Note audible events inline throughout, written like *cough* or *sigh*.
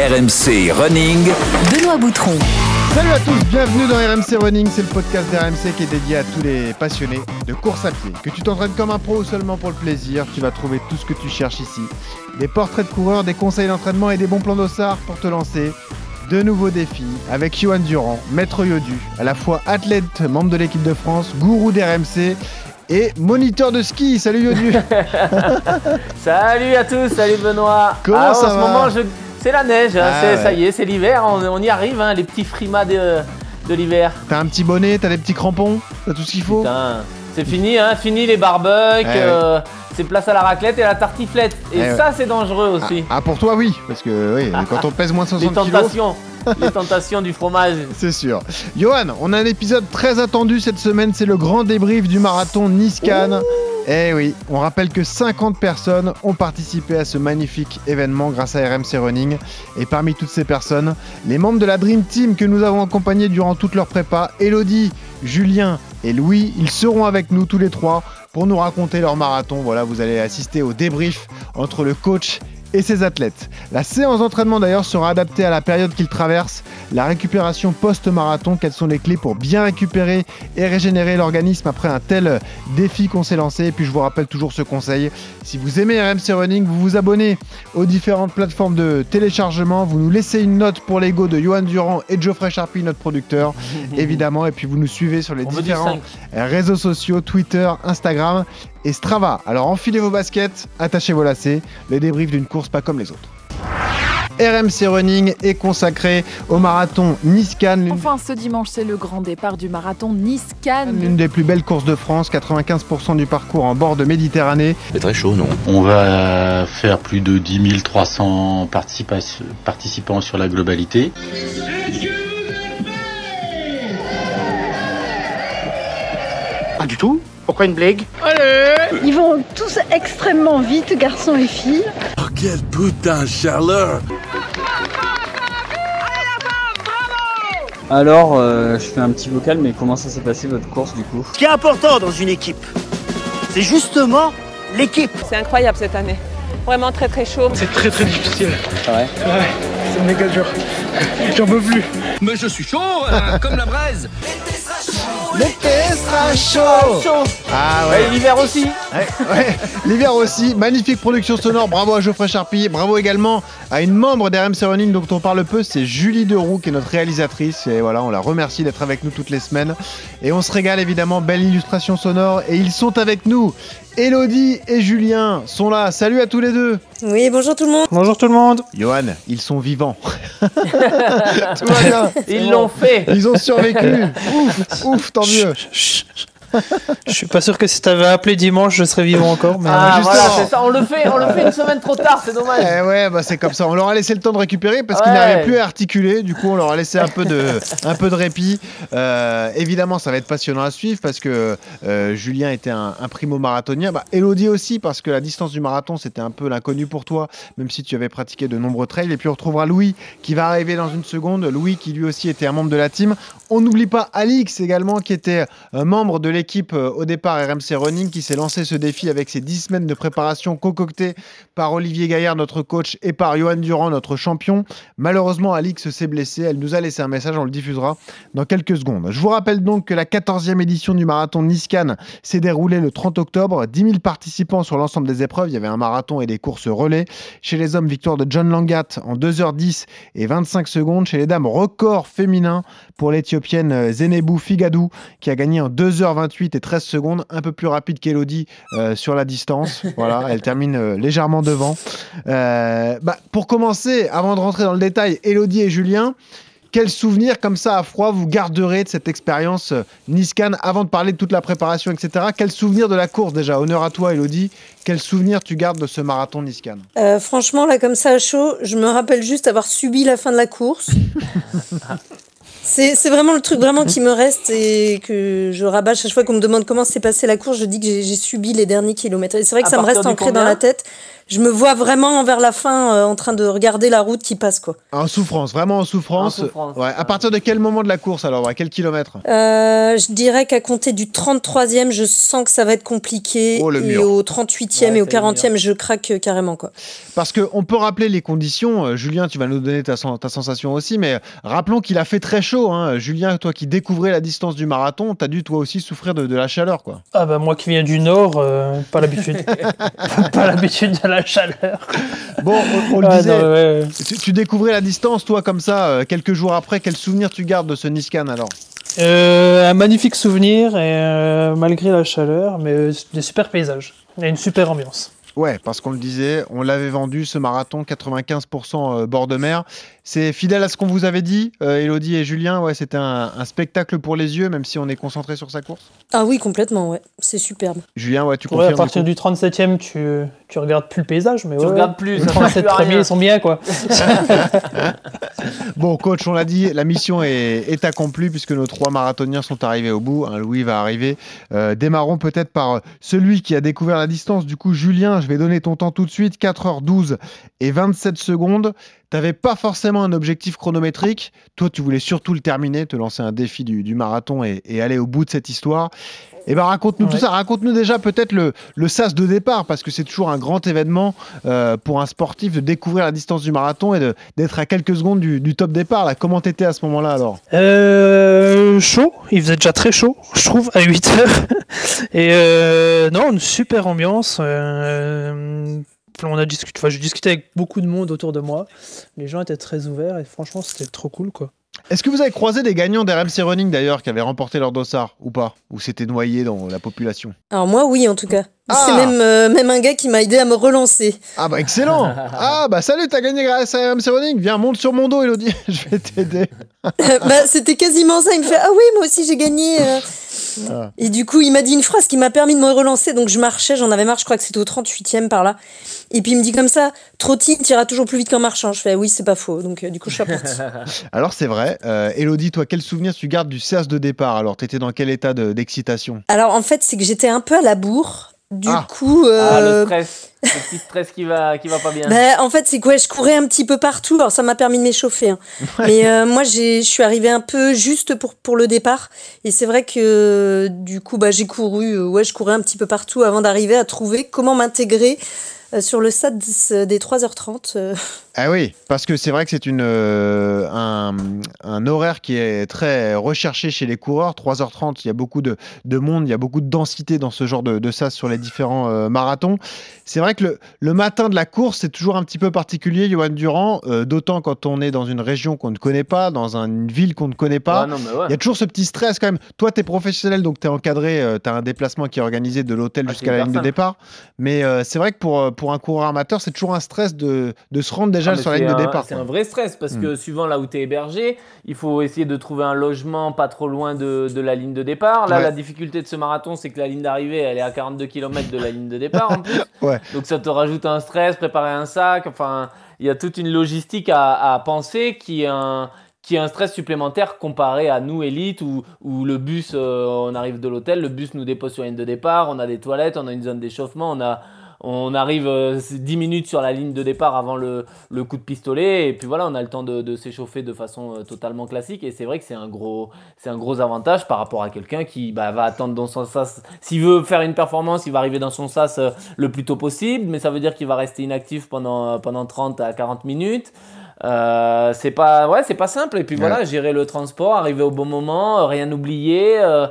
RMC Running. Benoît Boutron. Salut à tous, bienvenue dans RMC Running, c'est le podcast d'RMC qui est dédié à tous les passionnés de course à pied. Que tu t'entraînes comme un pro ou seulement pour le plaisir, tu vas trouver tout ce que tu cherches ici. Des portraits de coureurs, des conseils d'entraînement et des bons plans d'ossard pour te lancer. De nouveaux défis avec Johan Durand, maître Yodu, à la fois athlète, membre de l'équipe de France, gourou d'RMC et moniteur de ski. Salut Yodu *laughs* Salut à tous, salut Benoît. Comment Ah, ça En ce moment, je- c'est la neige, hein, Ah ouais. ça y est, c'est l'hiver, on, on y arrive, hein, les petits frimas de, de l'hiver. T'as un petit bonnet, t'as des petits crampons, t'as tout ce qu'il faut Putain, c'est fini, hein, fini les barbecues, ouais. euh, c'est place à la raclette et à la tartiflette. Et Eh ouais. ça, c'est dangereux aussi. Ah pour toi oui, parce que oui, *laughs* quand on pèse moins de les 60 kilos, tentations, les tentations du fromage. c'est sûr. Johan, on a un épisode très attendu cette semaine, c'est le grand débrief du marathon Nice-Cannes. Eh oui, on rappelle que 50 personnes ont participé à ce magnifique événement grâce à RMC Running. Et parmi toutes ces personnes, les membres de la Dream Team que nous avons accompagnés durant toute leur prépa, Elodie, Julien et Louis, ils seront avec nous tous les trois pour nous raconter leur marathon. Voilà, vous allez assister au débrief entre le coach et ses athlètes. La séance d'entraînement d'ailleurs sera adaptée à la période qu'ils traversent, la récupération post-marathon, quelles sont les clés pour bien récupérer et régénérer l'organisme après un tel défi qu'on s'est lancé? Et puis je vous rappelle toujours ce conseil, si vous aimez RMC Running, vous vous abonnez aux différentes plateformes de téléchargement, vous nous laissez une note pour l'ego de Johan Durand et Geoffrey Charpie, notre producteur, *laughs* évidemment, et puis vous nous suivez sur les On différents 5. réseaux sociaux, Twitter, Instagram et Strava. Alors enfilez vos baskets, attachez vos lacets, le débrief d'une course pas comme les autres. RMC Running est consacré au marathon Nice-Cannes, Enfin, ce dimanche, c'est le grand départ du marathon Nice-Cannes. l'une des plus belles courses de France, 95% du parcours en bord de Méditerranée. C'est très chaud, non? On va faire plus de 10 300 participa- participants sur la globalité. Pas du tout? Pourquoi une blague Ils vont tous extrêmement vite, garçons et filles. Oh, quelle putain de chaleur Alors, euh, je fais un petit vocal, mais comment ça s'est passé votre course du coup Ce qui est important dans une équipe, c'est justement l'équipe. C'est incroyable cette année. Vraiment très très chaud. C'est très très difficile. Ouais. c'est méga dur. J'en peux plus. Mais je suis chaud, euh, comme la braise L'été sera chaud Ah ouais, Et l'hiver aussi. ouais, ouais. L'hiver aussi, magnifique production sonore, bravo à Geoffrey Charpie, bravo également à une membre d'RMC Running dont on parle peu, c'est Julie Deroux qui est notre réalisatrice. Et voilà, on la remercie d'être avec nous toutes les semaines. Et on se régale évidemment, belle illustration sonore. Et ils sont avec nous. Elodie et Julien sont là, salut à tous les deux. Oui, bonjour tout le monde. Bonjour tout le monde. Johan, ils sont vivants. *laughs* Tout va bien. C'est Ils bon. l'ont fait. Ils ont survécu. *laughs* Ouf, ouf, tant mieux Je suis pas sûr que si t'avais appelé dimanche, je serais vivant encore, mais... Ah, justement. voilà, c'est ça, on le fait, on le fait une semaine trop tard, c'est dommage. Eh ouais, bah c'est comme ça. On leur a laissé le temps de récupérer parce qu'ils Ouais. n'arrivaient plus à articuler. Du coup, on leur a laissé un peu de, un peu de répit. Euh, évidemment, ça va être passionnant à suivre parce que euh, Julien était un, un primo marathonien. Bah, Elodie aussi parce que la distance du marathon, c'était un peu l'inconnu pour toi, même si tu avais pratiqué de nombreux trails. Et puis on retrouvera Louis qui va arriver dans une seconde. Louis qui lui aussi était un membre de la team. On n'oublie pas Alix également qui était un membre de l'équipe euh, au départ RMC Running qui s'est lancé ce défi avec ses 10 semaines de préparation concoctées par Olivier Gaillard, notre coach, et par Johan Durand, notre champion. Malheureusement, Alix s'est blessée. Elle nous a laissé un message, on le diffusera dans quelques secondes. Je vous rappelle donc que la 14e édition du marathon Nice-Cannes s'est déroulée le 30 octobre. 10 000 participants sur l'ensemble des épreuves. Il y avait un marathon et des courses relais. Chez les hommes, victoire de John Langat en 2h10 et 25 secondes. Chez les dames, record féminin pour l'Éthiopienne Zenebou Figadou qui a gagné en 2h28 et 13 secondes, un peu plus rapide qu'Elodie euh, sur la distance. Voilà, elle termine euh, légèrement devant. Euh, bah, pour commencer, avant de rentrer dans le détail, Elodie et Julien, quel souvenir comme ça à froid vous garderez de cette expérience euh, Niscan avant de parler de toute la préparation, etc. Quel souvenir de la course déjà? Honneur à toi, Elodie. Quel souvenir tu gardes de ce marathon Niscan Euh, franchement, là, comme ça, à chaud, je me rappelle juste avoir subi la fin de la course. *laughs* C'est c'est vraiment le truc vraiment qui me reste et que je rabâche chaque fois qu'on me demande comment s'est passée la course. Je dis que j'ai subi les derniers kilomètres. Et c'est vrai que À ça me reste ancré dans la tête. Je me vois vraiment vers la fin euh, en train de regarder la route qui passe quoi. En souffrance, vraiment en souffrance. En souffrance, Ouais. À partir de quel moment de la course alors? À quel kilomètre? Euh, je dirais qu'à compter du 33e, je sens que ça va être compliqué. Oh, le et mur. au 38e Ouais, et au c'est le 40e, je craque euh, carrément quoi. Parce qu'on peut rappeler les conditions. Euh, Julien, tu vas nous donner ta, sen- ta sensation aussi, mais rappelons qu'il a fait très chaud. hein. Julien, toi qui découvrais la distance du marathon, t'as dû toi aussi souffrir de, de la chaleur. quoi. Ah bah moi qui viens du nord, euh, pas l'habitude. *laughs* pas l'habitude de la chaleur. Bon, on, on le Ah, disait, non, ouais, ouais. tu, tu découvrais la distance, toi, comme ça, euh, quelques jours après. Quel souvenir tu gardes de ce Niskan alors? Euh, un magnifique souvenir et euh, malgré la chaleur, mais des super paysages et une super ambiance. Ouais, parce qu'on le disait, on l'avait vendu ce marathon 95% euh, bord de mer. C'est fidèle à ce qu'on vous avait dit, euh, Elodie et Julien. Ouais, c'était un, un spectacle pour les yeux, même si on est concentré sur sa course. Ah oui, complètement, ouais. C'est superbe. Julien, ouais, tu Ouais, confirmes à partir du du 37e, tu, tu regardes plus le paysage, mais Tu ouais, regardes plus, Les ça sert 37 plus à premiers sont bien quoi. *laughs* Bon, coach, on l'a dit, la mission est, est accomplie puisque nos trois marathoniens sont arrivés au bout. Hein, Louis va arriver. Euh, démarrons peut-être par celui qui a découvert la distance. Du coup, Julien, je vais donner ton temps tout de suite 4h12 et 27 secondes. T'avais pas forcément un objectif chronométrique. Toi, tu voulais surtout le terminer, te lancer un défi du, du marathon et, et aller au bout de cette histoire. Eh ben, raconte-nous tout ça. Raconte-nous déjà peut-être le, le sas de départ, parce que c'est toujours un grand événement euh, pour un sportif de découvrir la distance du marathon et d'être à quelques secondes du, du top départ. Là. Comment t'étais à ce moment-là alors? Euh, chaud, il faisait déjà très chaud, je trouve, à 8 heures. *laughs* Et euh, non, une super ambiance. euh, on a discuté, enfin, j'ai discuté avec beaucoup de monde autour de moi. Les gens étaient très ouverts et franchement, c'était trop cool quoi. Est-ce que vous avez croisé des gagnants d'RMC Running d'ailleurs qui avaient remporté leur dossard ou pas? Ou c'était noyé dans la population? Alors moi, oui, en tout cas. Ah. C'est même, euh, même un gars qui m'a aidé à me relancer. Ah bah excellent *laughs* Ah bah salut, t'as gagné grâce à RMC Running Viens, monte sur mon dos Elodie, *laughs* je vais t'aider. *laughs* bah, c'était quasiment ça. Il me fait Ah oui, moi aussi j'ai gagné. euh. Ah. Et du coup, il m'a dit une phrase qui m'a permis de me relancer. Donc je marchais, j'en avais marre, je crois que c'était au 38e par là. Et puis il me dit comme ça Trottine, t'iras toujours plus vite qu'en marchant. Je fais Oui, c'est pas faux. Donc euh, du coup, je suis. Alors c'est vrai, euh, Elodie, toi quel souvenir tu gardes du CS de départ? Alors t'étais dans quel état de- d'excitation? Alors en fait, c'est que j'étais un peu à la bourre. Du Ah. coup, Ah, euh, le stress. Le petit stress qui va, qui va pas bien. Bah, en fait, c'est quoi Je courais un petit peu partout. Alors, ça m'a permis de m'échauffer. hein. Mais euh, moi, j'ai- je suis arrivée un peu juste pour, pour le départ. Et c'est vrai que du coup, bah, j'ai couru. euh, ouais, je courais un petit peu partout avant d'arriver à trouver comment m'intégrer euh, sur le stade des 3h30. Ah oui, parce que c'est vrai que c'est une euh, un, un horaire qui est très recherché chez les coureurs. 3h30, il y a beaucoup de, de monde, il y a beaucoup de densité dans ce genre de, de sas sur les différents euh, marathons. C'est vrai que le, le matin de la course, c'est toujours un petit peu particulier, Johan Durand, euh, d'autant quand on est dans une région qu'on ne connaît pas, dans un- une ville qu'on ne connaît pas. Non, ouais. Il y a toujours ce petit stress quand même. Toi, tu es professionnel, donc tu es encadré, tu as un déplacement qui est organisé de l'hôtel Ah, jusqu'à la ligne de départ. Mais c'est vrai que pour, pour un coureur amateur, c'est toujours un stress de, de se rendre déjà Ah, sur la c'est ligne de un- départ. C'est un vrai stress parce Mm. que suivant là où tu es hébergé, il faut essayer de trouver un logement pas trop loin de, de la ligne de départ. Là, Ouais. la difficulté de ce marathon, c'est que la ligne d'arrivée, elle est à 42 km de la ligne de départ en plus. *laughs* Ouais. Donc ça te rajoute un stress, préparer un sac. Enfin, il y a toute une logistique à, à penser qui est un qui est un stress supplémentaire comparé à nous élite où, où le bus euh, on arrive de l'hôtel le bus nous dépose sur la ligne de départ on a des toilettes on a une zone d'échauffement on a on arrive euh, 10 minutes sur la ligne de départ avant le, le coup de pistolet et puis voilà on a le temps de, de s'échauffer de façon euh, totalement classique et c'est vrai que c'est un gros c'est un gros avantage par rapport à quelqu'un qui bah, va attendre dans son sas s'il veut faire une performance il va arriver dans son sas euh, le plus tôt possible mais ça veut dire qu'il va rester inactif pendant euh, pendant 30 à 40 minutes euh, c'est pas ouais c'est pas simple et puis Ouais. voilà gérer le transport arriver au bon moment euh, rien oublier euh,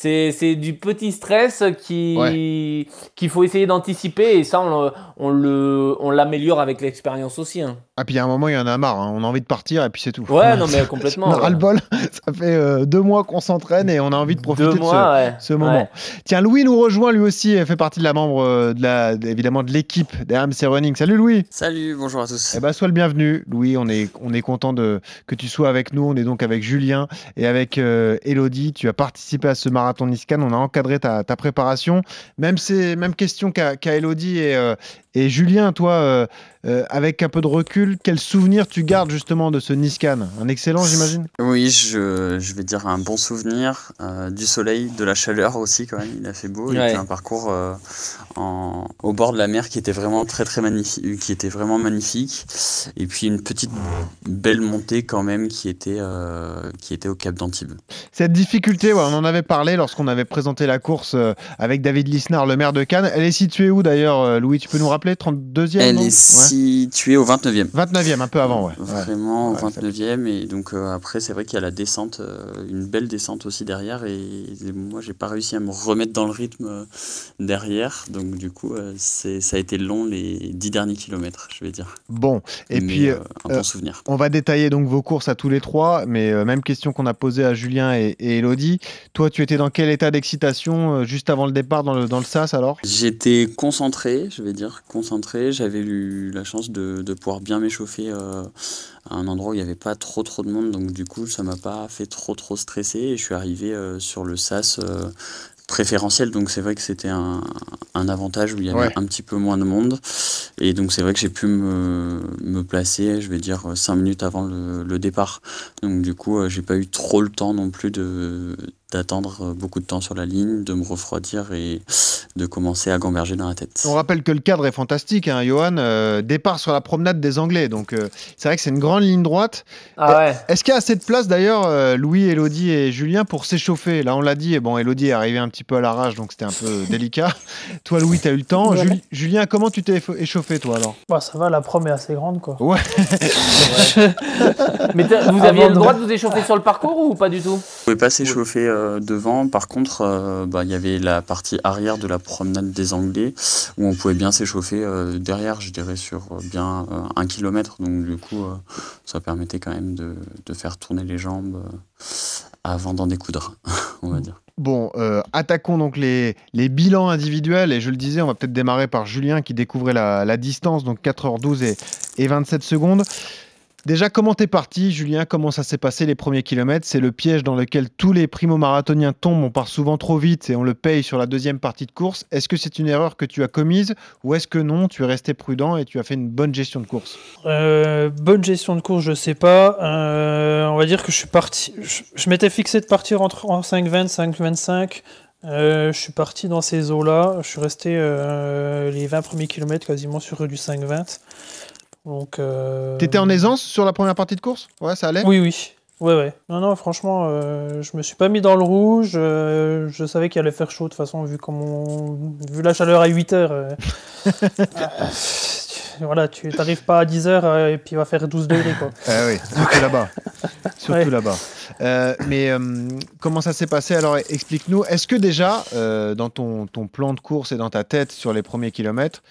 c'est du petit stress qui qu'il faut essayer d'anticiper et ça on le on le on l'améliore avec l'expérience aussi hein. Ah, puis a un moment, il y en a marre. hein. On a envie de partir et puis c'est tout. ouais non mais complètement *laughs* On a ouais. ras-le-bol. *laughs* Ça fait euh, deux mois qu'on s'entraîne et on a envie de profiter deux de ouais. ce, moment. Ouais. Tiens, Louis nous rejoint lui aussi. Il fait partie de la membre euh, de la, évidemment de l'équipe des RMC Running. Salut Louis. Salut, bonjour à tous. Eh ben, sois le bienvenu, Louis. On est, on est content de, que tu sois avec nous. On est donc avec Julien et avec euh, Elodie. Tu as participé à ce marathon Niscan. On a encadré ta, ta préparation. Même, c'est, même question qu'à, qu'à Elodie et, euh, Et Julien, toi, euh, euh, avec un peu de recul, quel souvenir tu gardes justement de ce Niscan Un excellent, j'imagine? Oui, je, je vais dire un bon souvenir euh, du soleil, de la chaleur aussi quand même. Il a fait beau. Il Ouais. était un parcours euh, en, au bord de la mer qui était vraiment très très magnifique, qui était vraiment magnifique. Et puis une petite belle montée quand même qui était euh, qui était au Cap d'Antibes. Cette difficulté, ouais, on en avait parlé lorsqu'on avait présenté la course avec David Lisnard, le maire de Cannes. Elle est située où d'ailleurs, Louis? Tu peux nous rappeler? 32e Elle est Ouais. située au 29e. 29e, un peu avant, ouais. Vraiment Ouais, au 29e et donc euh, après c'est vrai qu'il y a la descente, euh, une belle descente aussi derrière et, et moi j'ai pas réussi à me remettre dans le rythme euh, derrière donc du coup euh, c'est ça a été long les dix derniers kilomètres je vais dire. Bon, et Mais, puis euh, un bon souvenir. on va détailler donc vos courses à tous les trois, mais euh, même question qu'on a posée à Julien et, et Elodie. Toi, tu étais dans quel état d'excitation euh, juste avant le départ dans le, dans le SAS alors? J'étais concentré, je vais dire concentré. J'avais eu la chance de, de pouvoir bien m'échauffer euh, à un endroit où il n'y avait pas trop trop de monde, donc du coup ça m'a pas fait trop trop stresser et je suis arrivé euh, sur le SAS euh, préférentiel, donc c'est vrai que c'était un, un avantage où il y avait Ouais. un petit peu moins de monde et donc c'est vrai que j'ai pu me, me placer, je vais dire cinq minutes avant le, le départ. Donc du coup j'ai pas eu trop le temps non plus de d'attendre euh, beaucoup de temps sur la ligne, de me refroidir et de commencer à gamberger dans la tête. On rappelle que le cadre est fantastique, hein, Johan. euh, départ sur la promenade des Anglais, donc euh, c'est vrai que c'est une grande ligne droite. Ah ouais. Est-ce qu'il y a assez de place d'ailleurs, euh, Louis, Elodie et Julien, pour s'échauffer? Là, on l'a dit, et bon, Elodie est arrivée un petit peu à l'arrache, donc c'était un peu *laughs* délicat. Toi, Louis, tu as eu le temps. Ouais. Julien, comment tu t'es échauffé, toi, alors? Bah, ça va, la prom est assez grande, quoi. Ouais. *laughs* Mais t'as- vous Avant aviez le de- droit de vous échauffer sur le parcours ou pas du tout? Je pouvais pas s'échauffer euh, devant. Par contre, euh, bah, il y avait la partie arrière de la promenade des Anglais où on pouvait bien s'échauffer euh, derrière, je dirais, sur bien un kilomètre. Donc, du coup, ça permettait quand même de, de faire tourner les jambes avant d'en découdre, *laughs* on va dire. Bon, attaquons donc les, les bilans individuels. Et je le disais, on va peut-être démarrer par Julien qui découvrait la, la distance, donc 4h12 et, et 27 secondes. Déjà, comment t'es parti, Julien? Comment ça s'est passé les premiers kilomètres? C'est le piège dans lequel tous les primo-marathoniens tombent. On part souvent trop vite et on le paye sur la deuxième partie de course. Est-ce que c'est une erreur que tu as commise ou est-ce que non, tu es resté prudent et tu as fait une bonne gestion de course? Euh, bonne gestion de course, je sais pas. Euh, on va dire que je suis parti. Je, m'étais fixé de partir entre en 5,20, 5,25. Euh, je suis parti dans ces eaux-là. Je suis resté euh, les 20 premiers kilomètres quasiment sur du 5,20. Donc. Euh... T'étais en aisance sur la première partie de course? Ouais, ça allait? Oui, oui. Ouais, ouais. Non, non, franchement, euh, je me suis pas mis dans le rouge. euh, je savais qu'il allait faire chaud de toute façon, vu, vu la chaleur à 8 heures. euh, *laughs* euh, voilà, tu n'arrives pas à 10 heures euh, et puis il va faire 12 degrés. Quoi. Ah *laughs* oui, surtout là-bas. *laughs* Surtout Ouais. là-bas. Euh, mais euh, comment ça s'est passé? Alors explique-nous. Est-ce que déjà, dans ton, ton plan de course et dans ta tête sur les premiers kilomètres,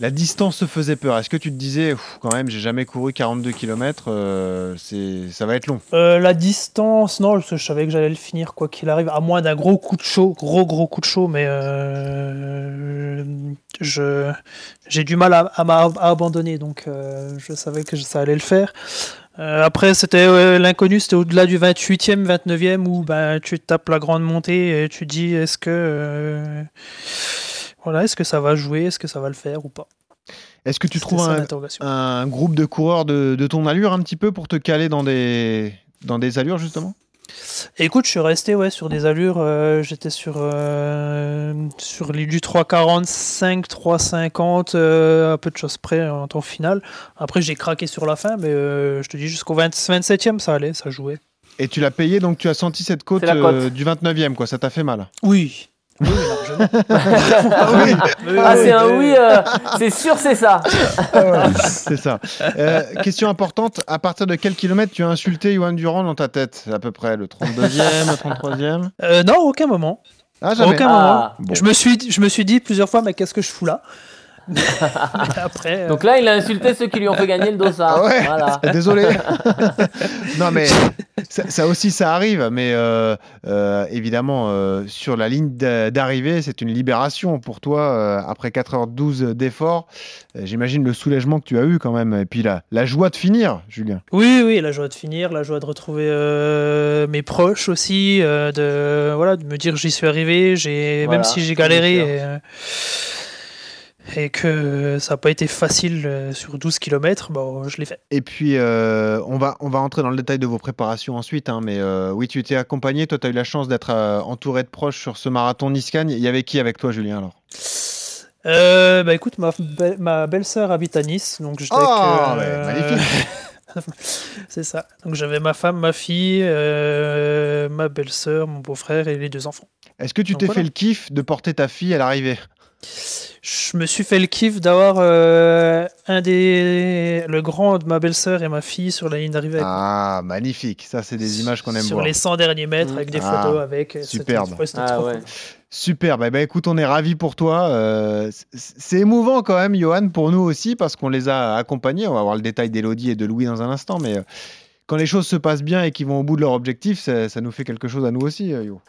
la distance se faisait peur Est-ce que tu te disais, quand même, j'ai jamais couru 42 km, c'est, ça va être long Euh, la distance, non, que je savais que j'allais le finir quoi qu'il arrive, à moins d'un gros coup de chaud, gros gros coup de chaud, mais euh, je j'ai du mal à, abandonner, donc euh, je savais que ça allait le faire. Euh, après, c'était euh, l'inconnu, c'était au-delà du 28e, 29e, où ben, tu tapes la grande montée et tu dis est-ce que euh, voilà, est-ce que ça va jouer, est-ce que ça va le faire ou pas? Est-ce que tu trouves un, un groupe de coureurs de, de ton allure un petit peu pour te caler dans des, dans des allures justement? Écoute, je suis resté ouais, sur des allures. euh, J'étais sur, euh, sur les du 3,45, 3,50, euh, à peu de choses près en temps final. Après, j'ai craqué sur la fin, mais euh, je te dis, jusqu'au 20 27e, ça allait, ça jouait. Et tu l'as payé, donc tu as senti cette côte, euh, du 29e, quoi. Ça t'a fait mal? Oui. Oui, largement. *laughs* Ah oui, Ah, c'est un oui, euh, c'est sûr, c'est ça. c'est ça. Euh, question importante, à partir de quel kilomètre tu as insulté Johan Durand dans ta tête À peu près le 32e, le 33e Euh, non, aucun moment. Ah, jamais Aucun Ah. moment. Je, me suis, je me suis dit plusieurs fois, mais qu'est-ce que je fous là? *laughs* Après, euh, Donc là, il a insulté ceux qui lui ont fait gagner le dossard. Ah ouais Voilà. *laughs* Désolé. *laughs* non, mais ça, ça aussi, ça arrive. Mais euh, euh, évidemment, euh, sur la ligne d'a- d'arrivée, c'est une libération pour toi. euh, après 4h12 d'efforts, Euh, j'imagine le soulagement que tu as eu quand même. Et puis la, la joie de finir, Julien. Oui, oui, la joie de finir, la joie de retrouver euh, mes proches aussi, euh, de voilà, de me dire j'y suis arrivé, j'ai Voilà, même si j'ai bien galéré. Et, euh, que ça n'a pas été facile euh, sur 12 km, bon, je l'ai fait. Et puis, euh, on, va, on va entrer dans le détail de vos préparations ensuite. hein, mais euh, oui, tu étais accompagné. Toi, tu as eu la chance d'être euh, entouré de proches sur ce marathon Niscan. Il y avait qui avec toi, Julien alors? Euh, bah écoute, ma, be- ma belle-sœur habite à Nice, donc j'étais Ah, ouais, euh, magnifique. *laughs* C'est ça. Donc j'avais ma femme, ma fille, euh, ma belle-sœur, mon beau-frère et les deux enfants. Est-ce que tu t'es voilà. fait le kiff de porter ta fille à l'arrivée? Je me suis fait le kiff d'avoir euh, un des le grand de ma belle-sœur et ma fille sur la ligne d'arrivée. avec Ah, magnifique. Ça, c'est des images qu'on aime sur voir. les 100 derniers mètres avec des Ah, photos avec. euh, superbe. ouais, c'était Ah ouais. Superbe. Eh ben, écoute, on est ravis pour toi. Euh, c'est émouvant quand même, Johan, pour nous aussi, parce qu'on les a accompagnés. On va voir le détail d'Elodie et de Louis dans un instant, mais euh, quand les choses se passent bien et qu'ils vont au bout de leur objectif, ça, ça nous fait quelque chose à nous aussi, euh, Yo.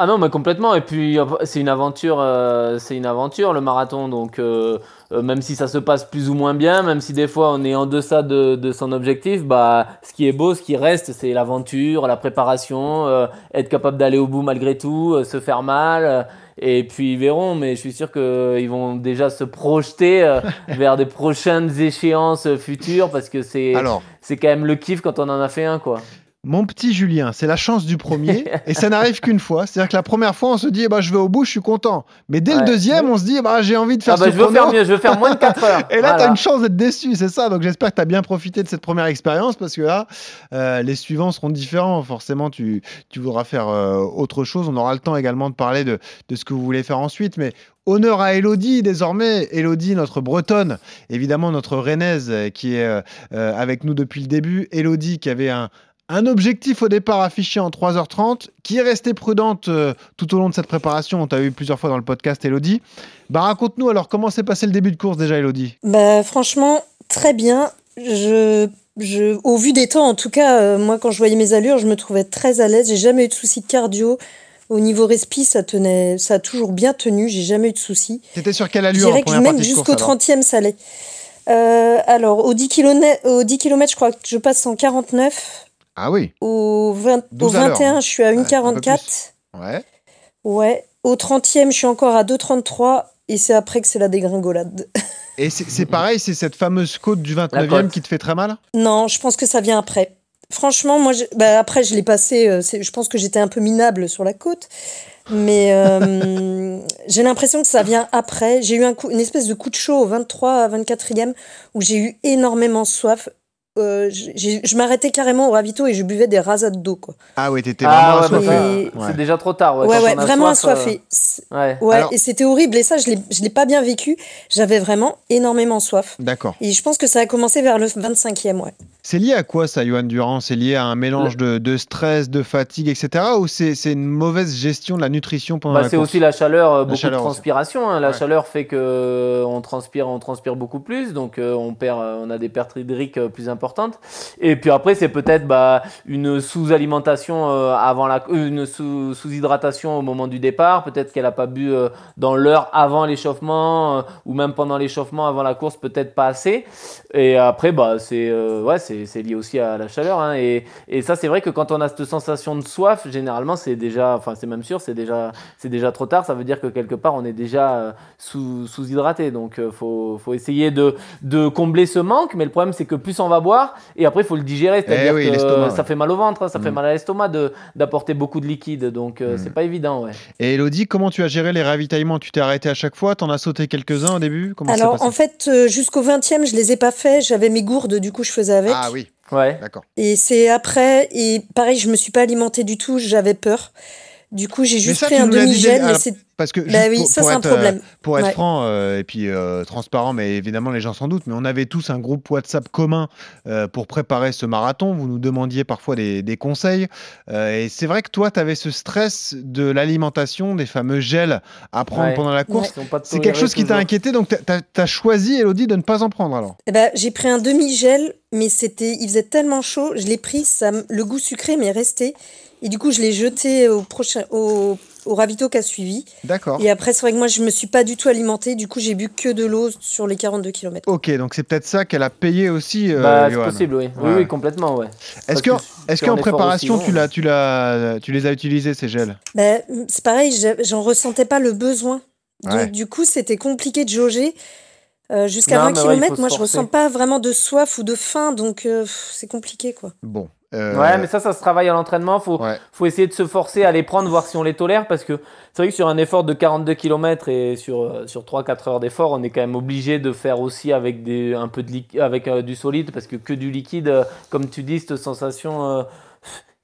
Ah non, mais complètement. Et puis, euh, c'est une aventure, euh, c'est une aventure le marathon. Donc, euh, euh, même si ça se passe plus ou moins bien, même si des fois on est en deçà de, de son objectif, bah, ce qui est beau, ce qui reste, c'est l'aventure, la préparation, être capable d'aller au bout malgré tout, se faire mal. et puis ils verront, mais je suis sûr qu'ils vont déjà se projeter *laughs* vers des prochaines échéances futures parce que c'est c'est quand même le kiff quand on en a fait un, quoi. Mon petit Julien, c'est la chance du premier, *laughs* et ça n'arrive qu'une fois. C'est-à-dire que la première fois, on se dit, eh ben, je vais au bout, je suis content. Mais dès le deuxième, on se dit, eh ben, j'ai envie de faire Ah bah, ce je veux chrono. faire mieux, je veux faire moins de 4 heures. *laughs* Et là, tu as une chance d'être déçu, c'est ça. Donc j'espère que tu as bien profité de cette première expérience parce que là, euh, les suivants seront différents. Forcément, tu, tu voudras faire euh, autre chose. On aura le temps également de parler de, de ce que vous voulez faire ensuite. Mais honneur à Elodie désormais. Elodie, notre bretonne, évidemment notre rennaise euh, qui est euh, avec nous depuis le début. Elodie qui avait un. Un objectif au départ affiché en 3h30, qui est restée prudente euh, tout au long de cette préparation. On t'a eu plusieurs fois dans le podcast, Elodie. Bah, raconte-nous alors comment s'est passé le début de course déjà, Elodie? Bah, franchement, très bien. Je, je, au vu des temps, en tout cas, euh, moi, quand je voyais mes allures, je me trouvais très à l'aise. J'ai jamais eu de soucis de cardio. Au niveau respi, ça tenait, ça a toujours bien tenu. J'ai jamais eu de soucis. C'était sur quelle Je allure en que même jusqu'au course, alors? 30e, ça allait. Euh, alors, au 10 km, au 10 km, je crois que je passe en 49. Ah oui, Au, 20 au 12 à l'heure, 21, je suis à Ouais, un peu 1,44. ouais. Ouais. Au 30e, je suis encore à 2,33. Et c'est après que c'est la dégringolade. Et c'est pareil, c'est cette fameuse côte du La 29e côte. qui te fait très mal? Non, je pense que ça vient après. Franchement, moi, je- bah, après, je l'ai passé. euh, je pense que j'étais un peu minable sur la côte. Mais euh, *laughs* j'ai l'impression que ça vient après. J'ai eu un coup, une espèce de coup de chaud au 23 à 24e où j'ai eu énormément soif. Euh, je m'arrêtais carrément au ravito et je buvais des rasades d'eau. Quoi. Ah oui, t'étais Ah vraiment ouais, assoiffé. bah, c'est déjà trop tard. Ouais, Ouais, ouais, vraiment soif, euh, assoiffé. Ouais. Ouais, Alors- et c'était horrible. Et ça, je l'ai- je l'ai pas bien vécu. J'avais vraiment énormément soif. D'accord. Et je pense que ça a commencé vers le 25e, ouais. C'est lié à quoi ça, Johan Durand? C'est lié à un mélange de, de stress, de fatigue, etc. Ou c'est une mauvaise gestion de la nutrition pendant Bah, la c'est aussi la chaleur, euh, beaucoup chaleur de transpiration. hein. La Ouais. chaleur fait que euh, on transpire, on transpire beaucoup plus, donc euh, on perd, on a des pertes hydriques plus importantes. Et puis après, c'est peut-être bah, une sous-alimentation avant la, une sous- sous-hydratation au moment du départ. Peut-être qu'elle a pas bu dans l'heure avant l'échauffement ou même pendant l'échauffement avant la course, peut-être pas assez. Et après, bah, c'est ouais, c'est c'est lié aussi à la chaleur. hein. Et, et ça, c'est vrai que quand on a cette sensation de soif, généralement, c'est déjà, enfin, c'est même sûr, c'est déjà, c'est déjà trop tard. Ça veut dire que quelque part, on est déjà euh, sous, sous-hydraté. Donc, il faut, faut essayer de, de combler ce manque. Mais le problème, c'est que plus on va boire, et après, il faut le digérer. C'est-à-dire Eh oui, que l'estomac, ça fait mal au ventre, hein, ça fait Mm. mal à l'estomac de, d'apporter beaucoup de liquide. Donc, euh, Mm. c'est pas évident, ouais. Et Elodie, comment tu as géré les ravitaillements? Tu t'es arrêté à chaque fois? T'en as sauté quelques-uns au début? Comment Alors, passé? en fait, euh, jusqu'au 20e, je les ai pas faits. J'avais mes gourdes, du coup, je faisais avec. Ah oui, Ouais. d'accord. Et c'est après, et pareil, je me suis pas alimentée du tout, j'avais peur. Du coup, j'ai juste ça, pris un demi-gel, mais alors, c'est. Parce que Bah oui, pour, ça, pour c'est un être, euh, problème. pour être Ouais. franc euh, et puis euh, transparent, mais évidemment les gens s'en doutent, mais on avait tous un groupe WhatsApp commun euh, pour préparer ce marathon. Vous nous demandiez parfois des, des conseils. Euh, et c'est vrai que toi, tu avais ce stress de l'alimentation, des fameux gels à prendre Ouais. pendant la course. C'est quelque chose qui t'a inquiété, donc tu as, choisi, Elodie, de ne pas en prendre alors? Eh ben, j'ai pris un demi-gel, mais c'était, il faisait tellement chaud, je l'ai pris, ça, le goût sucré m'est resté. Et du coup, je l'ai jeté au prochain, au, au ravito qui a suivi. D'accord. Et après, c'est vrai que moi, je me suis pas du tout alimentée. Du coup, j'ai bu que de l'eau sur les 42 km. Ok, donc c'est peut-être ça qu'elle a payé aussi, euh, Bah, c'est Johan. possible, oui. Oui, Ouais. oui, complètement, ouais. Est-ce que, est-ce qu'en effort préparation, aussi tu, long, l'as, tu, l'as, tu les as utilisés, ces gels? Ben, c'est pareil, j'ai- j'en ressentais pas le besoin. Donc, Ouais. du coup, c'était compliqué de jauger. Euh, Jusqu'à Non, 20 mais ouais, il km, faut moi, je forcer. ressens pas vraiment de soif ou de faim, donc euh, pff, c'est compliqué, quoi. Bon. Euh, Ouais, mais ça, ça se travaille à l'entraînement. Faut, Ouais. faut essayer de se forcer à les prendre, voir si on les tolère. Parce que c'est vrai que sur un effort de 42 km et sur, euh, sur 3-4 heures d'effort, on est quand même obligé de faire aussi avec, des, un peu de avec euh, du solide. Parce que que du liquide, euh, comme tu dis, cette sensation euh,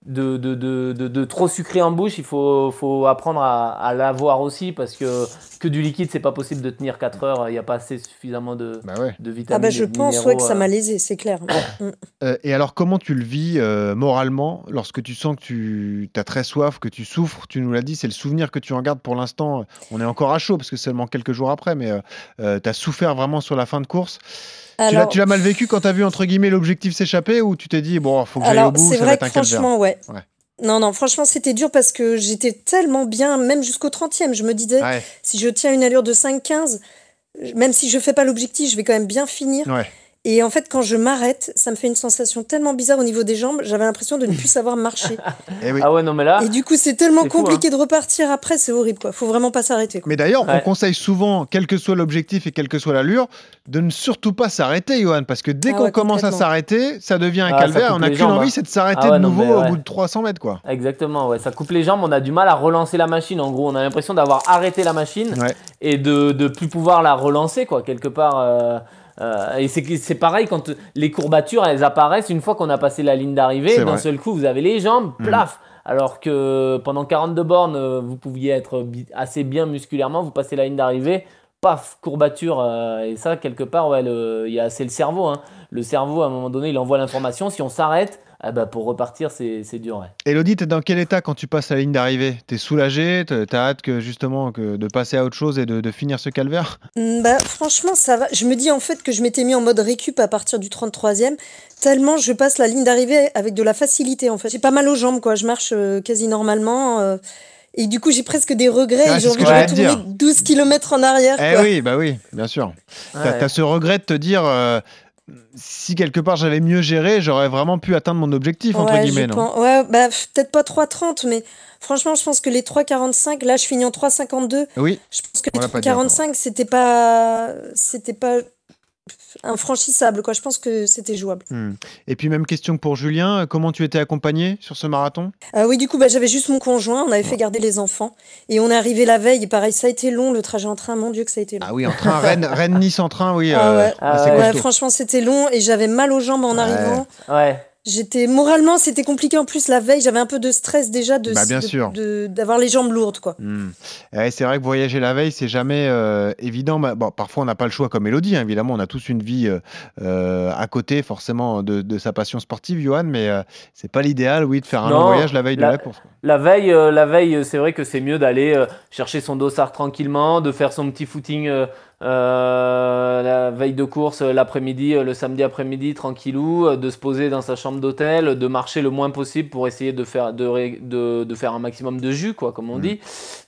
de, de, de, de, de trop sucré en bouche, il faut, faut apprendre à, à l'avoir aussi. Parce que que du liquide, c'est pas possible de tenir 4 heures. Il n'y a pas assez suffisamment de, Bah ouais. de Ah vitamines. bah, je pense minéraux, ouais, que ça euh. m'a lésé, c'est clair. Mm. Euh, et alors, comment tu le vis euh, moralement lorsque tu sens que tu as très soif, que tu souffres? Tu nous l'as dit, c'est le souvenir que tu en gardes pour l'instant. On est encore à chaud parce que c'est seulement quelques jours après, mais tu as souffert vraiment sur la fin de course. Tu l'as- Alors, tu l'as mal vécu quand tu as vu, entre guillemets, l'objectif s'échapper ou tu t'es dit, bon, faut que j'aille au bout, c'est vrai que franchement, ouais. Ouais. Non, non, franchement, c'était dur parce que j'étais tellement bien, même jusqu'au 30e. Je me disais, Ouais, si je tiens une allure de 5-15, même si je fais pas l'objectif, je vais quand même bien finir. ouais. Et en fait, quand je m'arrête, ça me fait une sensation tellement bizarre au niveau des jambes, j'avais l'impression de ne plus savoir marcher. *laughs* Eh oui. Ah ouais, non, mais là. Et du coup, c'est tellement fou, hein. compliqué de repartir après, c'est horrible, quoi. Faut vraiment pas s'arrêter. Mais d'ailleurs, on conseille souvent, quel que soit l'objectif et quelle que soit l'allure, de ne surtout pas s'arrêter, Johan, parce que dès Ah qu'on ouais, commence à s'arrêter, ça devient un Ah, calvaire. On n'a qu'une jambes, envie, c'est de s'arrêter Ah ouais, de non, nouveau au bout de 300 mètres, quoi. Exactement, ouais. ça coupe les jambes, on a du mal à relancer la machine. En gros, on a l'impression d'avoir arrêté la machine Ouais. et de ne plus pouvoir la relancer, quoi, quelque part. euh, euh, et c'est pareil quand les courbatures, elles apparaissent une fois qu'on a passé la ligne d'arrivée. D'un seul coup, vous avez les jambes, Mhm. plaf. Alors que pendant 42 bornes, euh, vous pouviez être assez bien musculairement, vous passez la ligne d'arrivée, paf, courbature. euh, et ça, quelque part, ouais, le- il y a- c'est le cerveau. hein. Le cerveau, à un moment donné, il envoie l'information. Si on s'arrête, ah bah, pour repartir, c'est c'est dur. ouais. Elodie, t'es dans quel état quand tu passes la ligne d'arrivée? T'es soulagé T'as hâte que justement que de passer à autre chose et de, de finir ce calvaire? Mm, Bah, franchement, ça va. Je me dis en fait que je m'étais mis en mode récup à partir du 33e, tellement je passe la ligne d'arrivée avec de la facilité en fait. J'ai pas mal aux jambes, quoi. Je marche euh, quasi normalement. euh, et du coup, j'ai presque des regrets. Ah, j'ai envie de retourner dire. 12 km en arrière. Eh quoi. oui, bah oui, bien sûr. T'as Ouais. t'as ce regret de te dire, euh, si quelque part j'avais mieux géré, j'aurais vraiment pu atteindre mon objectif, entre guillemets, non pense- ouais, bah, peut-être pas 3,30, mais franchement, je pense que les 3,45, là, je finis en 3,52. Oui, Je pense que On les l'a pas dit encore. 3,45, c'était pas, c'était pas infranchissable, quoi. Je pense que c'était jouable. Hmm. Et puis même question que pour Julien, euh, comment tu étais accompagné sur ce marathon? Euh, oui, du coup, bah, j'avais juste mon conjoint, on avait fait garder les enfants, et on est arrivé la veille, et pareil, ça a été long, le trajet en train, mon Dieu que ça a été long. Ah oui, en train, Rennes, Rennes Nice en train, oui, Ah euh, ouais. Ah ouais. Franchement, c'était long, et j'avais mal aux jambes en Ouais. arrivant. Ouais. J'étais moralement, c'était compliqué en plus la veille, j'avais un peu de stress déjà de Bah, bien de- sûr. de- d'avoir les jambes lourdes, quoi. Hmm. Ouais, c'est vrai que voyager la veille, c'est jamais euh, évident. Bah, bon, parfois, on n'a pas le choix comme Elodie. hein, évidemment, on a tous une vie euh, euh, à côté, forcément, de, de sa passion sportive, Johan. Mais euh, c'est pas l'idéal, oui, de faire un Non, long voyage la veille la- de la course. quoi. La veille, euh, la veille, c'est vrai que c'est mieux d'aller euh, chercher son dossard tranquillement, de faire son petit footing euh, la veille de course euh, l'après-midi, euh, le samedi après-midi, tranquillou, de se poser dans sa chambre d'hôtel, de marcher le moins possible pour essayer de faire, de, de, de faire un maximum de jus, quoi, comme on Mm. dit.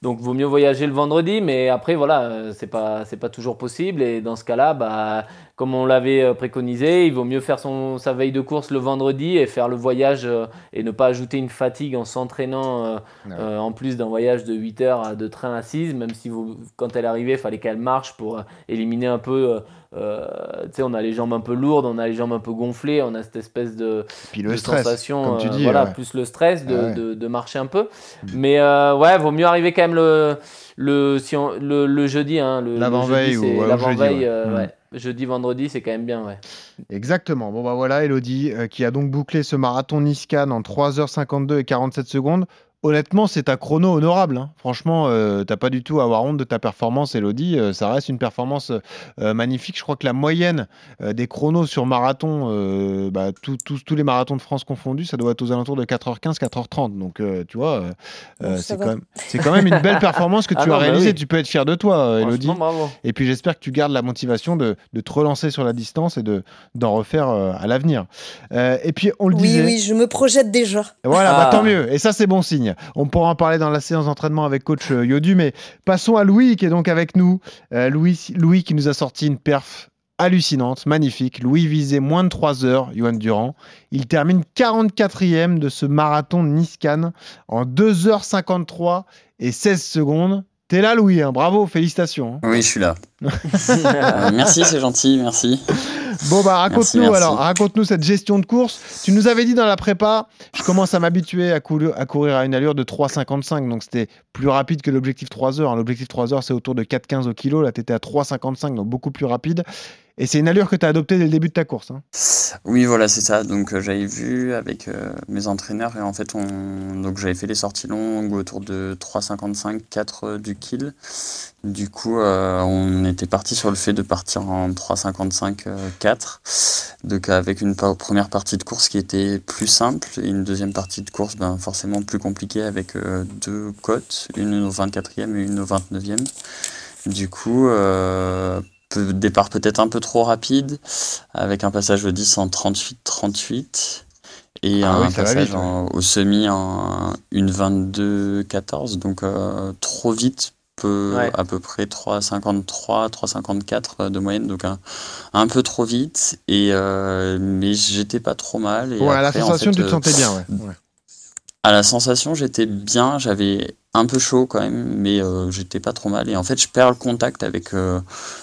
Donc, vaut mieux voyager le vendredi, mais après, voilà, c'est pas, c'est pas toujours possible. Et dans ce cas-là, bah, comme on l'avait euh, préconisé, il vaut mieux faire son, sa veille de course le vendredi et faire le voyage euh, et ne pas ajouter une fatigue en s'entraînant euh, euh, en plus d'un voyage de 8 heures de train assise, même si vous, quand elle arrivait, il fallait qu'elle marche pour éliminer un peu. tu sais, on a les jambes un peu lourdes, on a les jambes un peu gonflées, on a cette espèce de, Puis le de stress, sensation, comme tu dis. voilà, ouais. plus le stress de, ouais. de, de marcher un peu. Mm. Mais ouais, vaut mieux arriver quand même le, le, si on- le, le jeudi. Hein, le, le L'avant-veille ou- ouais, ou l'avant-veille, jeudi, ouais. Jeudi, vendredi, c'est quand même bien, ouais. Exactement. Bon, bah voilà, Elodie, euh, qui a donc bouclé ce marathon Nice-Cannes en 3h52 et 47 secondes. Honnêtement, c'est un chrono honorable. hein. Franchement, euh, t'as pas du tout à avoir honte de ta performance, Elodie. Euh, ça reste une performance euh, magnifique. Je crois que la moyenne euh, des chronos sur marathon, euh, bah, tous- les marathons de France confondus, ça doit être aux alentours de 4h15, 4h30. Donc, euh, tu vois, euh, euh, c'est quand, même- c'est quand même une belle *laughs* performance que Ah tu as bah réalisée. oui. Tu peux être fier de toi, euh, Elodie. Et puis j'espère que tu gardes la motivation de, de te relancer sur la distance et de d'en refaire euh, à l'avenir. Euh, et puis on le Oui, disait. oui, je me projette déjà. Voilà, bah, Ah. tant mieux. Et ça, c'est bon signe. On pourra en parler dans la séance d'entraînement avec coach euh, Yodu. Mais passons à Louis qui est donc avec nous. Euh, Louis, qui nous a sorti une perf hallucinante, magnifique. Louis visait moins de 3 heures, Johan Durand. Il termine 44e de ce marathon Nice-Cannes en 2h53 et 16 secondes. T'es là, Louis, hein, bravo, félicitations. hein. Oui, je suis là. *laughs* Euh, merci, c'est gentil, merci. Bon, bah, raconte-nous alors, raconte-nous cette gestion de course. Tu nous avais dit dans la prépa, je commence à m'habituer à, courir- à courir à une allure de 3,55, donc c'était plus rapide que l'objectif 3 heures. hein. L'objectif 3 heures, c'est autour de 4,15 au kilo. Là, tu étais à 3,55, donc beaucoup plus rapide. Et c'est une allure que tu as adoptée dès le début de ta course. hein. Oui, voilà, c'est ça. Donc euh, j'avais vu avec euh, mes entraîneurs et en fait, on... donc j'avais fait les sorties longues autour de 3,55, 4 euh, du kill. Du coup, on était parti sur le fait de partir en 3,55, euh, 4. Donc avec une première partie de course qui était plus simple et une deuxième partie de course ben, forcément plus compliquée avec deux côtes, une au 24e et une au 29e. Du coup, peu- départ peut-être un peu trop rapide, avec un passage au 10 en 38-38 et Ah un oui, passage vite, ouais. en- au semi en une 22-14, donc euh, trop vite, peu, Ouais. à peu près 3,53, 3,54 euh, de moyenne, donc un, un peu trop vite, et, euh, mais j'étais pas trop mal. Et Ouais, à la après, en sensation, fait, tu te euh, sentais bien. Ouais. À la sensation, j'étais bien, j'avais un peu chaud quand même, mais euh, j'étais pas trop mal. Et en fait, je perds le contact avec euh,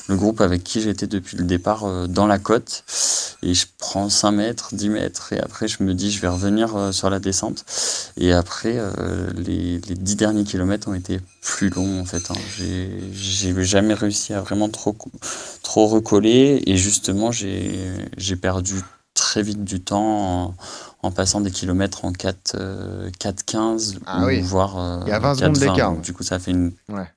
le groupe avec qui j'étais depuis le départ euh, dans la côte. Et je prends 5 mètres, 10 mètres, et après, je me dis, je vais revenir sur la descente. Et après, les, les 10 derniers kilomètres ont été plus longs, en fait. hein. J'ai jamais réussi à vraiment trop, trop recoller. Et justement, j'ai perdu très vite du temps en, en passant des kilomètres en 4, euh, 4,15 Ah ou oui. voire euh, Il y a 20 secondes 4,20. d'écart. Du coup, ça fait une, Ouais.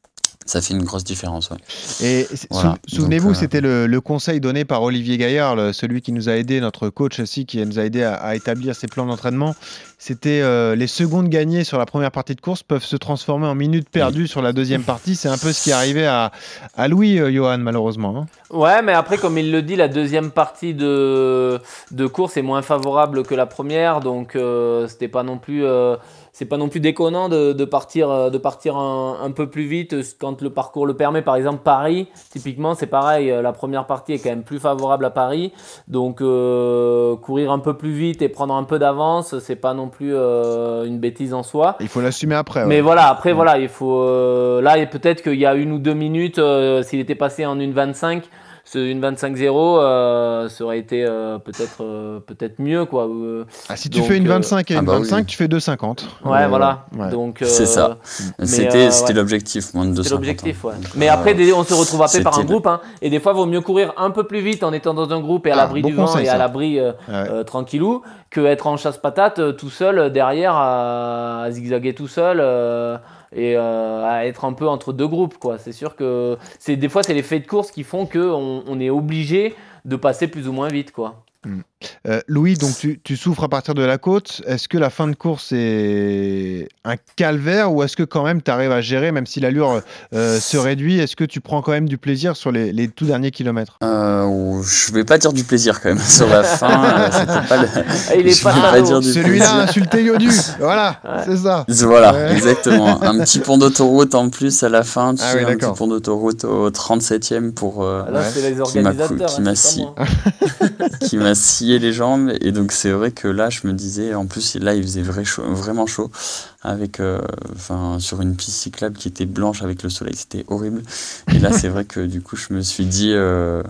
Ça fait une grosse différence. Ouais. Et s- Voilà. sou- souvenez-vous, euh, c'était le, le conseil donné par Olivier Gaillard, le- celui qui nous a aidé, notre coach aussi, qui nous a aidé à, à établir ses plans d'entraînement. C'était euh, les secondes gagnées sur la première partie de course peuvent se transformer en minutes perdues sur la deuxième partie. C'est un peu ce qui est arrivé à, à Louis, euh, Johan, malheureusement. hein. Ouais, mais après, comme il le dit, la deuxième partie de, de course est moins favorable que la première, donc euh, c'était pas non plus, euh, c'est pas non plus déconnant de, de partir, euh, de partir un, un peu plus vite euh, quand le parcours le permet. Par exemple, Paris, typiquement, c'est pareil. euh, La première partie est quand même plus favorable à Paris, donc euh, courir un peu plus vite et prendre un peu d'avance, c'est pas non plus euh, une bêtise en soi. Il faut l'assumer après. ouais. Mais voilà, après, voilà, il faut. euh, là, et peut-être qu'il y a une ou deux minutes, s'il était passé en une 25, ce une 25-0, euh, ça aurait été euh, peut-être euh, peut-être mieux, quoi. Euh, Ah, si tu donc, fais une euh, 25 et ah une bah 25, oui. tu fais 2,50. Ouais, Euh, voilà. ouais. Donc, C'est ça. C'était euh, ouais. l'objectif, moins de 200. C'est l'objectif, ouais. Mais après, des- on se retrouve après par un groupe, hein, et des fois, il vaut mieux courir un peu plus vite en étant dans un groupe et à Ah, l'abri bon du vent et à l'abri euh, Ouais. euh, tranquillou, que être en chasse-patate euh, tout seul euh, derrière à, à zigzaguer tout seul euh, et euh, à être un peu entre deux groupes, quoi. C'est sûr que c'est des fois, c'est les faits de course qui font que on, est obligé de passer plus ou moins vite, quoi. Euh, Louis, donc tu, tu souffres à partir de la côte. Est-ce que la fin de course est un calvaire ou est-ce que quand même tu arrives à gérer, même si l'allure euh, se réduit Est-ce que tu prends quand même du plaisir sur les, les tout derniers kilomètres? Euh, je vais pas dire du plaisir quand même *laughs* sur la *laughs* fin. euh, c'était pas le- Ah, il est *laughs* je pas pas Celui-là a insulté Yodu. Voilà, c'est ça. Voilà, Ouais. exactement. Un petit pont d'autoroute en plus à la fin. Tu Ah sais, oui, un petit pont d'autoroute au 37e pour. euh, Ah, Là, Ouais. c'est les Qui m'a cou- organisateurs. qui hein, m'a pas scié. Les jambes. Et donc c'est vrai que là je me disais en plus là il faisait vrai chaud, vraiment chaud avec euh, enfin sur une piste cyclable qui était blanche avec le soleil. C'était horrible. Et là c'est *laughs* vrai que du coup je me suis dit euh,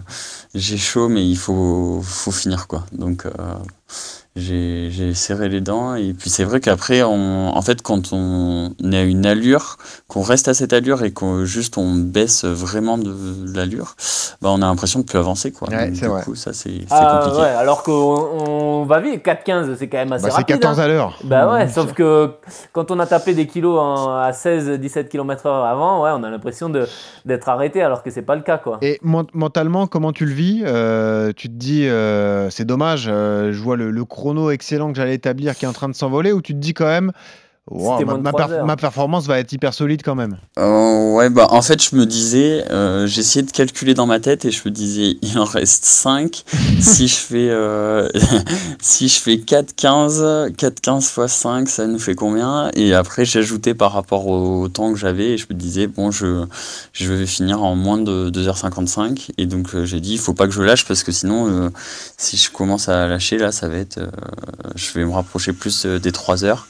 j'ai chaud mais il faut faut finir quoi. Donc euh, j'ai serré les dents et puis c'est vrai qu'après on en fait quand on est à une allure qu'on reste à cette allure et qu'on juste on baisse vraiment de l'allure bah on a l'impression de plus avancer quoi Ouais, c'est du vrai. coup ça c'est c'est Ah, compliqué ouais, alors qu'on on va vite, 4-15, c'est quand même assez Bah, c'est rapide. 14 hein. à l'heure. Bah ouais, Mmh, sauf que quand on a tapé des kilos en- à 16-17 km/h avant, ouais, on a l'impression de- d'être arrêté alors que c'est pas le cas quoi. Et men- mentalement, comment tu le vis? Euh, Tu te dis, euh, c'est dommage, euh, je vois le, le excellent que j'allais établir qui est en train de s'envoler, ou tu te dis quand même, wow, ma, moins de ma trois perf- heures. ma performance va être hyper solide quand même. Euh, ouais, bah en fait, je me disais, euh, j'essayais de calculer dans ma tête et je me disais, il en reste 5. *laughs* si je fais, euh, *laughs* si je fais 4, 15, 4, 15 fois 5, ça nous fait combien? Et après, j'ajoutais par rapport au temps que j'avais et je me disais, bon, je, je vais finir en moins de 2h55. Et donc, euh, j'ai dit, il faut pas que je lâche parce que sinon, euh, si je commence à lâcher, là, ça va être, euh, je vais me rapprocher plus euh, des 3 heures.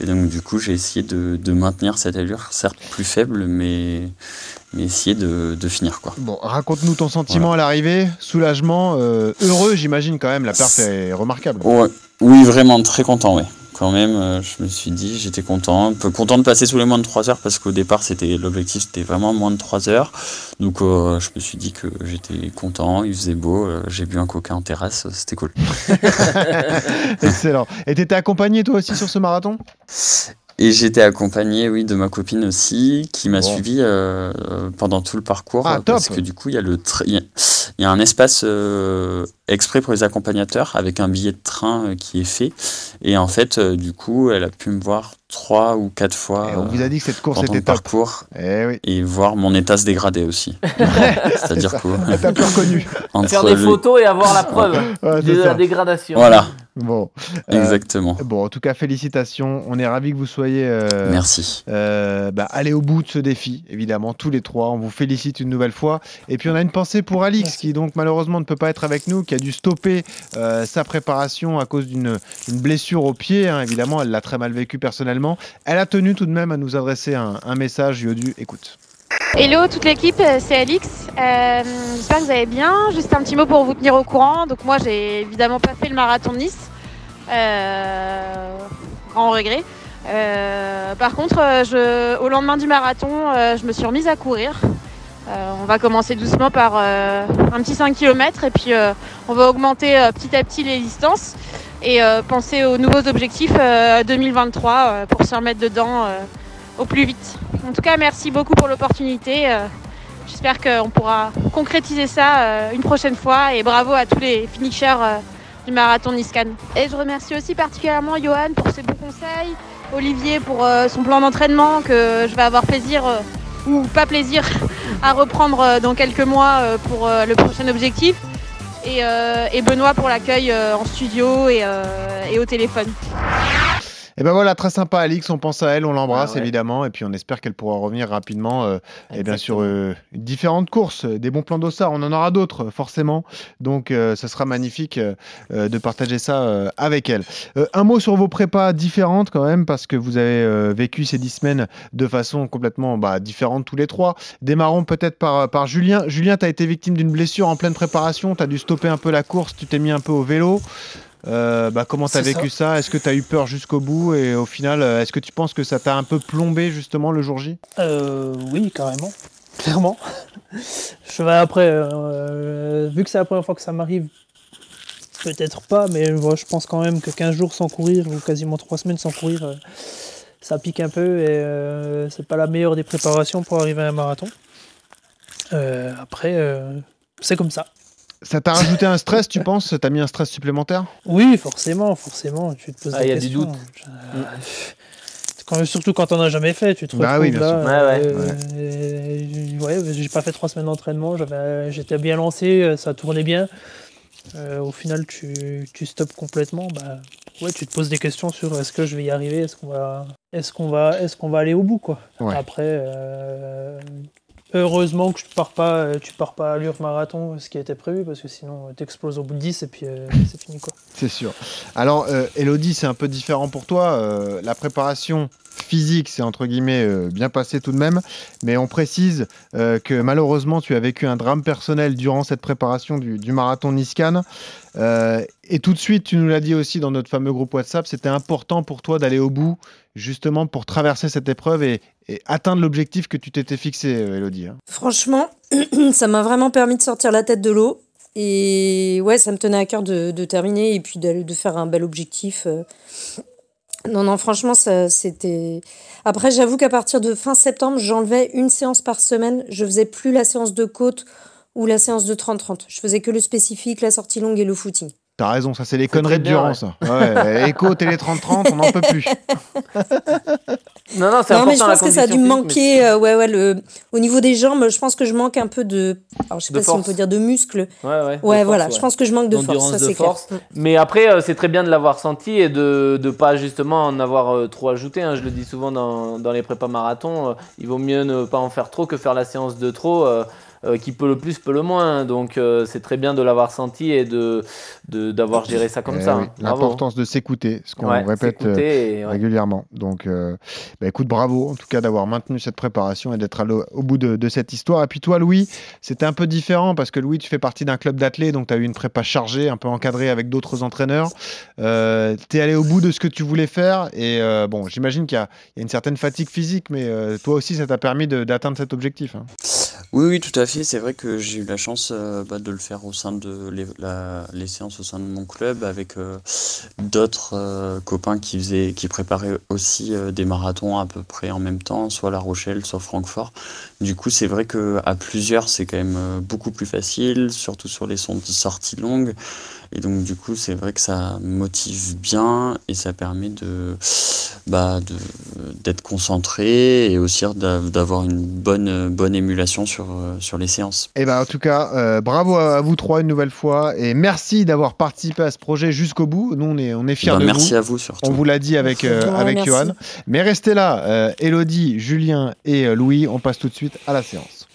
Et donc, du coup, j'ai essayé de, de maintenir cette allure, certes plus faible, mais, mais essayer de, de finir. Quoi. Bon, raconte-nous ton sentiment à l'arrivée, soulagement, euh, heureux, j'imagine quand même. La perf est remarquable. Ouais. Oui, vraiment très content, ouais. Quand même, euh, je me suis dit, j'étais content, un peu content de passer sous les moins de 3 heures parce qu'au départ, c'était l'objectif, c'était vraiment moins de 3 heures. Donc, euh, je me suis dit que j'étais content, il faisait beau, euh, j'ai bu un coca en terrasse, c'était cool. *laughs* Excellent. Et t'étais accompagné toi aussi sur ce marathon? Et j'étais accompagné, oui, de ma copine aussi, qui m'a suivi euh, pendant tout le parcours. Ah, parce top. que du coup, il y a le y a- y a un espace euh, exprès pour les accompagnateurs avec un billet de train euh, qui est fait. Et en fait, euh, du coup, elle a pu me voir trois ou quatre fois Et on vous a dit que cette course était top. parcours Eh oui. et voir mon état se dégrader aussi. *laughs* C'est-à-dire que T'as plus reconnu. *laughs* entre Faire des le- photos et avoir la preuve Ouais, de la dégradation. Voilà, Bon. Euh, exactement. Bon, en tout cas, félicitations. On est ravis que vous soyez euh, Merci. euh, bah, allés au bout de ce défi, évidemment, tous les trois. On vous félicite une nouvelle fois. Et puis, on a une pensée pour Alix, qui donc malheureusement ne peut pas être avec nous, qui a dû stopper euh, sa préparation à cause d'une une blessure au pied. hein. Évidemment, elle l'a très mal vécu personnellement. Elle a tenu tout de même à nous adresser un, message. Yodu, écoute. Hello toute l'équipe, euh, c'est Alix. Euh, J'espère que vous allez bien. Juste un petit mot pour vous tenir au courant. Donc moi j'ai évidemment pas fait le marathon de Nice. Grand regret. Par contre, je, au lendemain du marathon, je me suis remise à courir. Euh, on va commencer doucement par euh, un petit 5 km et puis euh, on va augmenter petit à petit les distances et penser aux nouveaux objectifs euh, 2023 euh, pour se remettre dedans au plus vite. En tout cas, merci beaucoup pour l'opportunité. J'espère qu'on pourra concrétiser ça une prochaine fois et bravo à tous les finishers du marathon Niscan. Et je remercie aussi particulièrement Johan pour ses bons conseils, Olivier pour son plan d'entraînement que je vais avoir plaisir ou pas plaisir à reprendre euh, dans quelques mois euh, pour euh, le prochain objectif. Et, Benoît pour l'accueil en studio et au téléphone. Et ben voilà, très sympa Alix, on pense à elle, on l'embrasse Ah ouais. évidemment, et puis on espère qu'elle pourra revenir rapidement, euh, et bien sûr, euh, différentes courses, des bons plans d'ossard, on en aura d'autres, forcément, donc euh, ce sera magnifique euh, euh, de partager ça avec elle. Un mot sur vos prépas différentes quand même, parce que vous avez vécu ces dix semaines de façon complètement bah, différente tous les trois. Démarrons peut-être par, par Julien. Julien, tu as été victime d'une blessure en pleine préparation, tu as dû stopper un peu la course, tu t'es mis un peu au vélo. Euh, bah, comment tu as vécu ça, Est-ce que tu as eu peur jusqu'au bout? Et au final, euh, est-ce que tu penses que ça t'a un peu plombé justement le jour J? Euh, oui, carrément. *laughs* Clairement. Je vais après, euh, vu que c'est la première fois que ça m'arrive, peut-être pas, mais je pense quand même que 15 jours sans courir, ou quasiment 3 semaines sans courir, euh, ça pique un peu et euh, c'est pas la meilleure des préparations pour arriver à un marathon. Euh, après, euh, c'est comme ça. Ça t'a rajouté un stress, tu penses Ça t'a mis un stress supplémentaire Oui, forcément, forcément. Tu te poses Ah, des il y a du questions. doute. Euh, quand- surtout quand on n'a jamais fait, tu te Bah retrouves oui, bien là. sûr. Ouais, euh, et- ouais, j'ai pas fait trois semaines d'entraînement, j'avais- j'étais bien lancé, euh, ça tournait bien. Euh, au final, tu, tu stoppes complètement. Bah, ouais, tu te poses des questions sur est-ce que je vais y arriver, est-ce qu'on va, est-ce qu'on va, est-ce qu'on va aller au bout, quoi. Ouais. Après, euh, heureusement que tu pars pas, euh, tu pars pas à l'heure marathon, ce qui était prévu, parce que sinon, tu exploses au bout de 10 et puis euh, *laughs* c'est fini, quoi. C'est sûr. Alors, euh, Elodie, c'est un peu différent pour toi. Euh, la préparation physique, c'est entre guillemets euh, bien passé tout de même. Mais on précise euh, que malheureusement, tu as vécu un drame personnel durant cette préparation du, marathon Niscan. Euh, et tout de suite, tu nous l'as dit aussi dans notre fameux groupe WhatsApp, c'était important pour toi d'aller au bout, justement pour traverser cette épreuve et, atteindre l'objectif que tu t'étais fixé, Elodie. hein. Franchement, *clears throat* ça m'a vraiment permis de sortir la tête de l'eau. Et ouais, ça me tenait à cœur de, terminer et puis de faire un bel objectif. Non, non, franchement, ça, c'était. Après, j'avoue qu'à partir de fin septembre, j'enlevais une séance par semaine. Je faisais plus la séance de côte ou la séance de 30-30. Je faisais que le spécifique, la sortie longue et le footing. T'as raison, ça c'est les conneries de Durand, ouais. ça. Ouais, écho, télé 30-30, on n'en peut plus. *laughs* Non, non, c'est Non, mais je pense que ça a dû manquer. euh, ouais, ouais, le... Au niveau des jambes, je pense que je manque un peu de. Alors, je sais De pas si on peut dire de muscles. mais- Ouais, ouais. Ouais, force, voilà, ouais. je pense que je manque de force, ça de c'est clair. force. Mais après, euh, c'est très bien de l'avoir senti et de ne pas justement en avoir euh, trop ajouté. hein. Je le dis souvent dans, dans les prépas marathons. euh, il vaut mieux ne pas en faire trop que faire la séance de trop. Euh, qui peut le plus peut le moins. Donc euh, c'est très bien de l'avoir senti et de d'avoir géré ça comme Eh ça. oui, hein. L'importance de s'écouter, ce qu'on Ouais, répète euh, et- ouais. régulièrement. Donc, bah, écoute, bravo en tout cas d'avoir maintenu cette préparation et d'être au, bout de, de cette histoire. Et puis toi, Louis, c'était un peu différent parce que Louis, tu fais partie d'un club d'athlètes, donc tu as eu une prépa chargée, un peu encadrée avec d'autres entraîneurs. Tu es allé au bout de ce que tu voulais faire. Et bon, j'imagine qu'il y, a il y a une certaine fatigue physique, mais toi aussi, ça t'a permis d'atteindre cet objectif. hein. Oui, oui, tout à fait. C'est vrai que j'ai eu la chance euh, bah, de le faire au sein de les, les séances au sein de mon club avec euh, d'autres euh, copains qui faisaient, qui préparaient aussi des marathons à peu près en même temps, soit La Rochelle, soit Francfort. Du coup, c'est vrai que à plusieurs, c'est quand même beaucoup plus facile, surtout sur les sorties longues. Et donc, du coup, c'est vrai que ça motive bien et ça permet de, bah, de, d'être concentré et aussi d'a- d'avoir une bonne, bonne émulation sur, euh, sur les séances. Et ben en tout cas, euh, bravo à vous trois une nouvelle fois et merci d'avoir participé à ce projet jusqu'au bout. Nous, on est, on est fiers Ben, de merci vous. à vous surtout. On vous l'a dit avec, euh, *laughs* Ouais, avec merci. Johan. Mais restez là, euh, Elodie, Julien et euh, Louis, on passe tout de suite à la séance.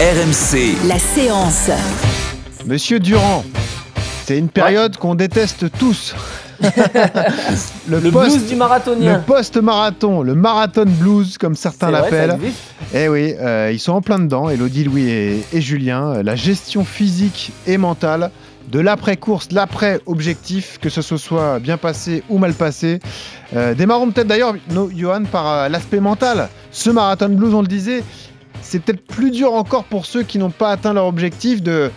RMC. La séance. Monsieur Durand, c'est une période qu'on déteste tous. Le blues du marathonien. Le post-marathon, le marathon blues, comme certains l'appellent. Eh oui, euh, ils sont en plein dedans, Elodie, Louis et, et Julien. Euh, La gestion physique et mentale de l'après-course, l'après-objectif, que ce soit bien passé ou mal passé. Euh, démarrons peut-être d'ailleurs, no- Johan, par euh, l'aspect mental. Ce marathon blues, on le disait, c'est peut-être plus dur encore pour ceux qui n'ont pas atteint leur objectif de,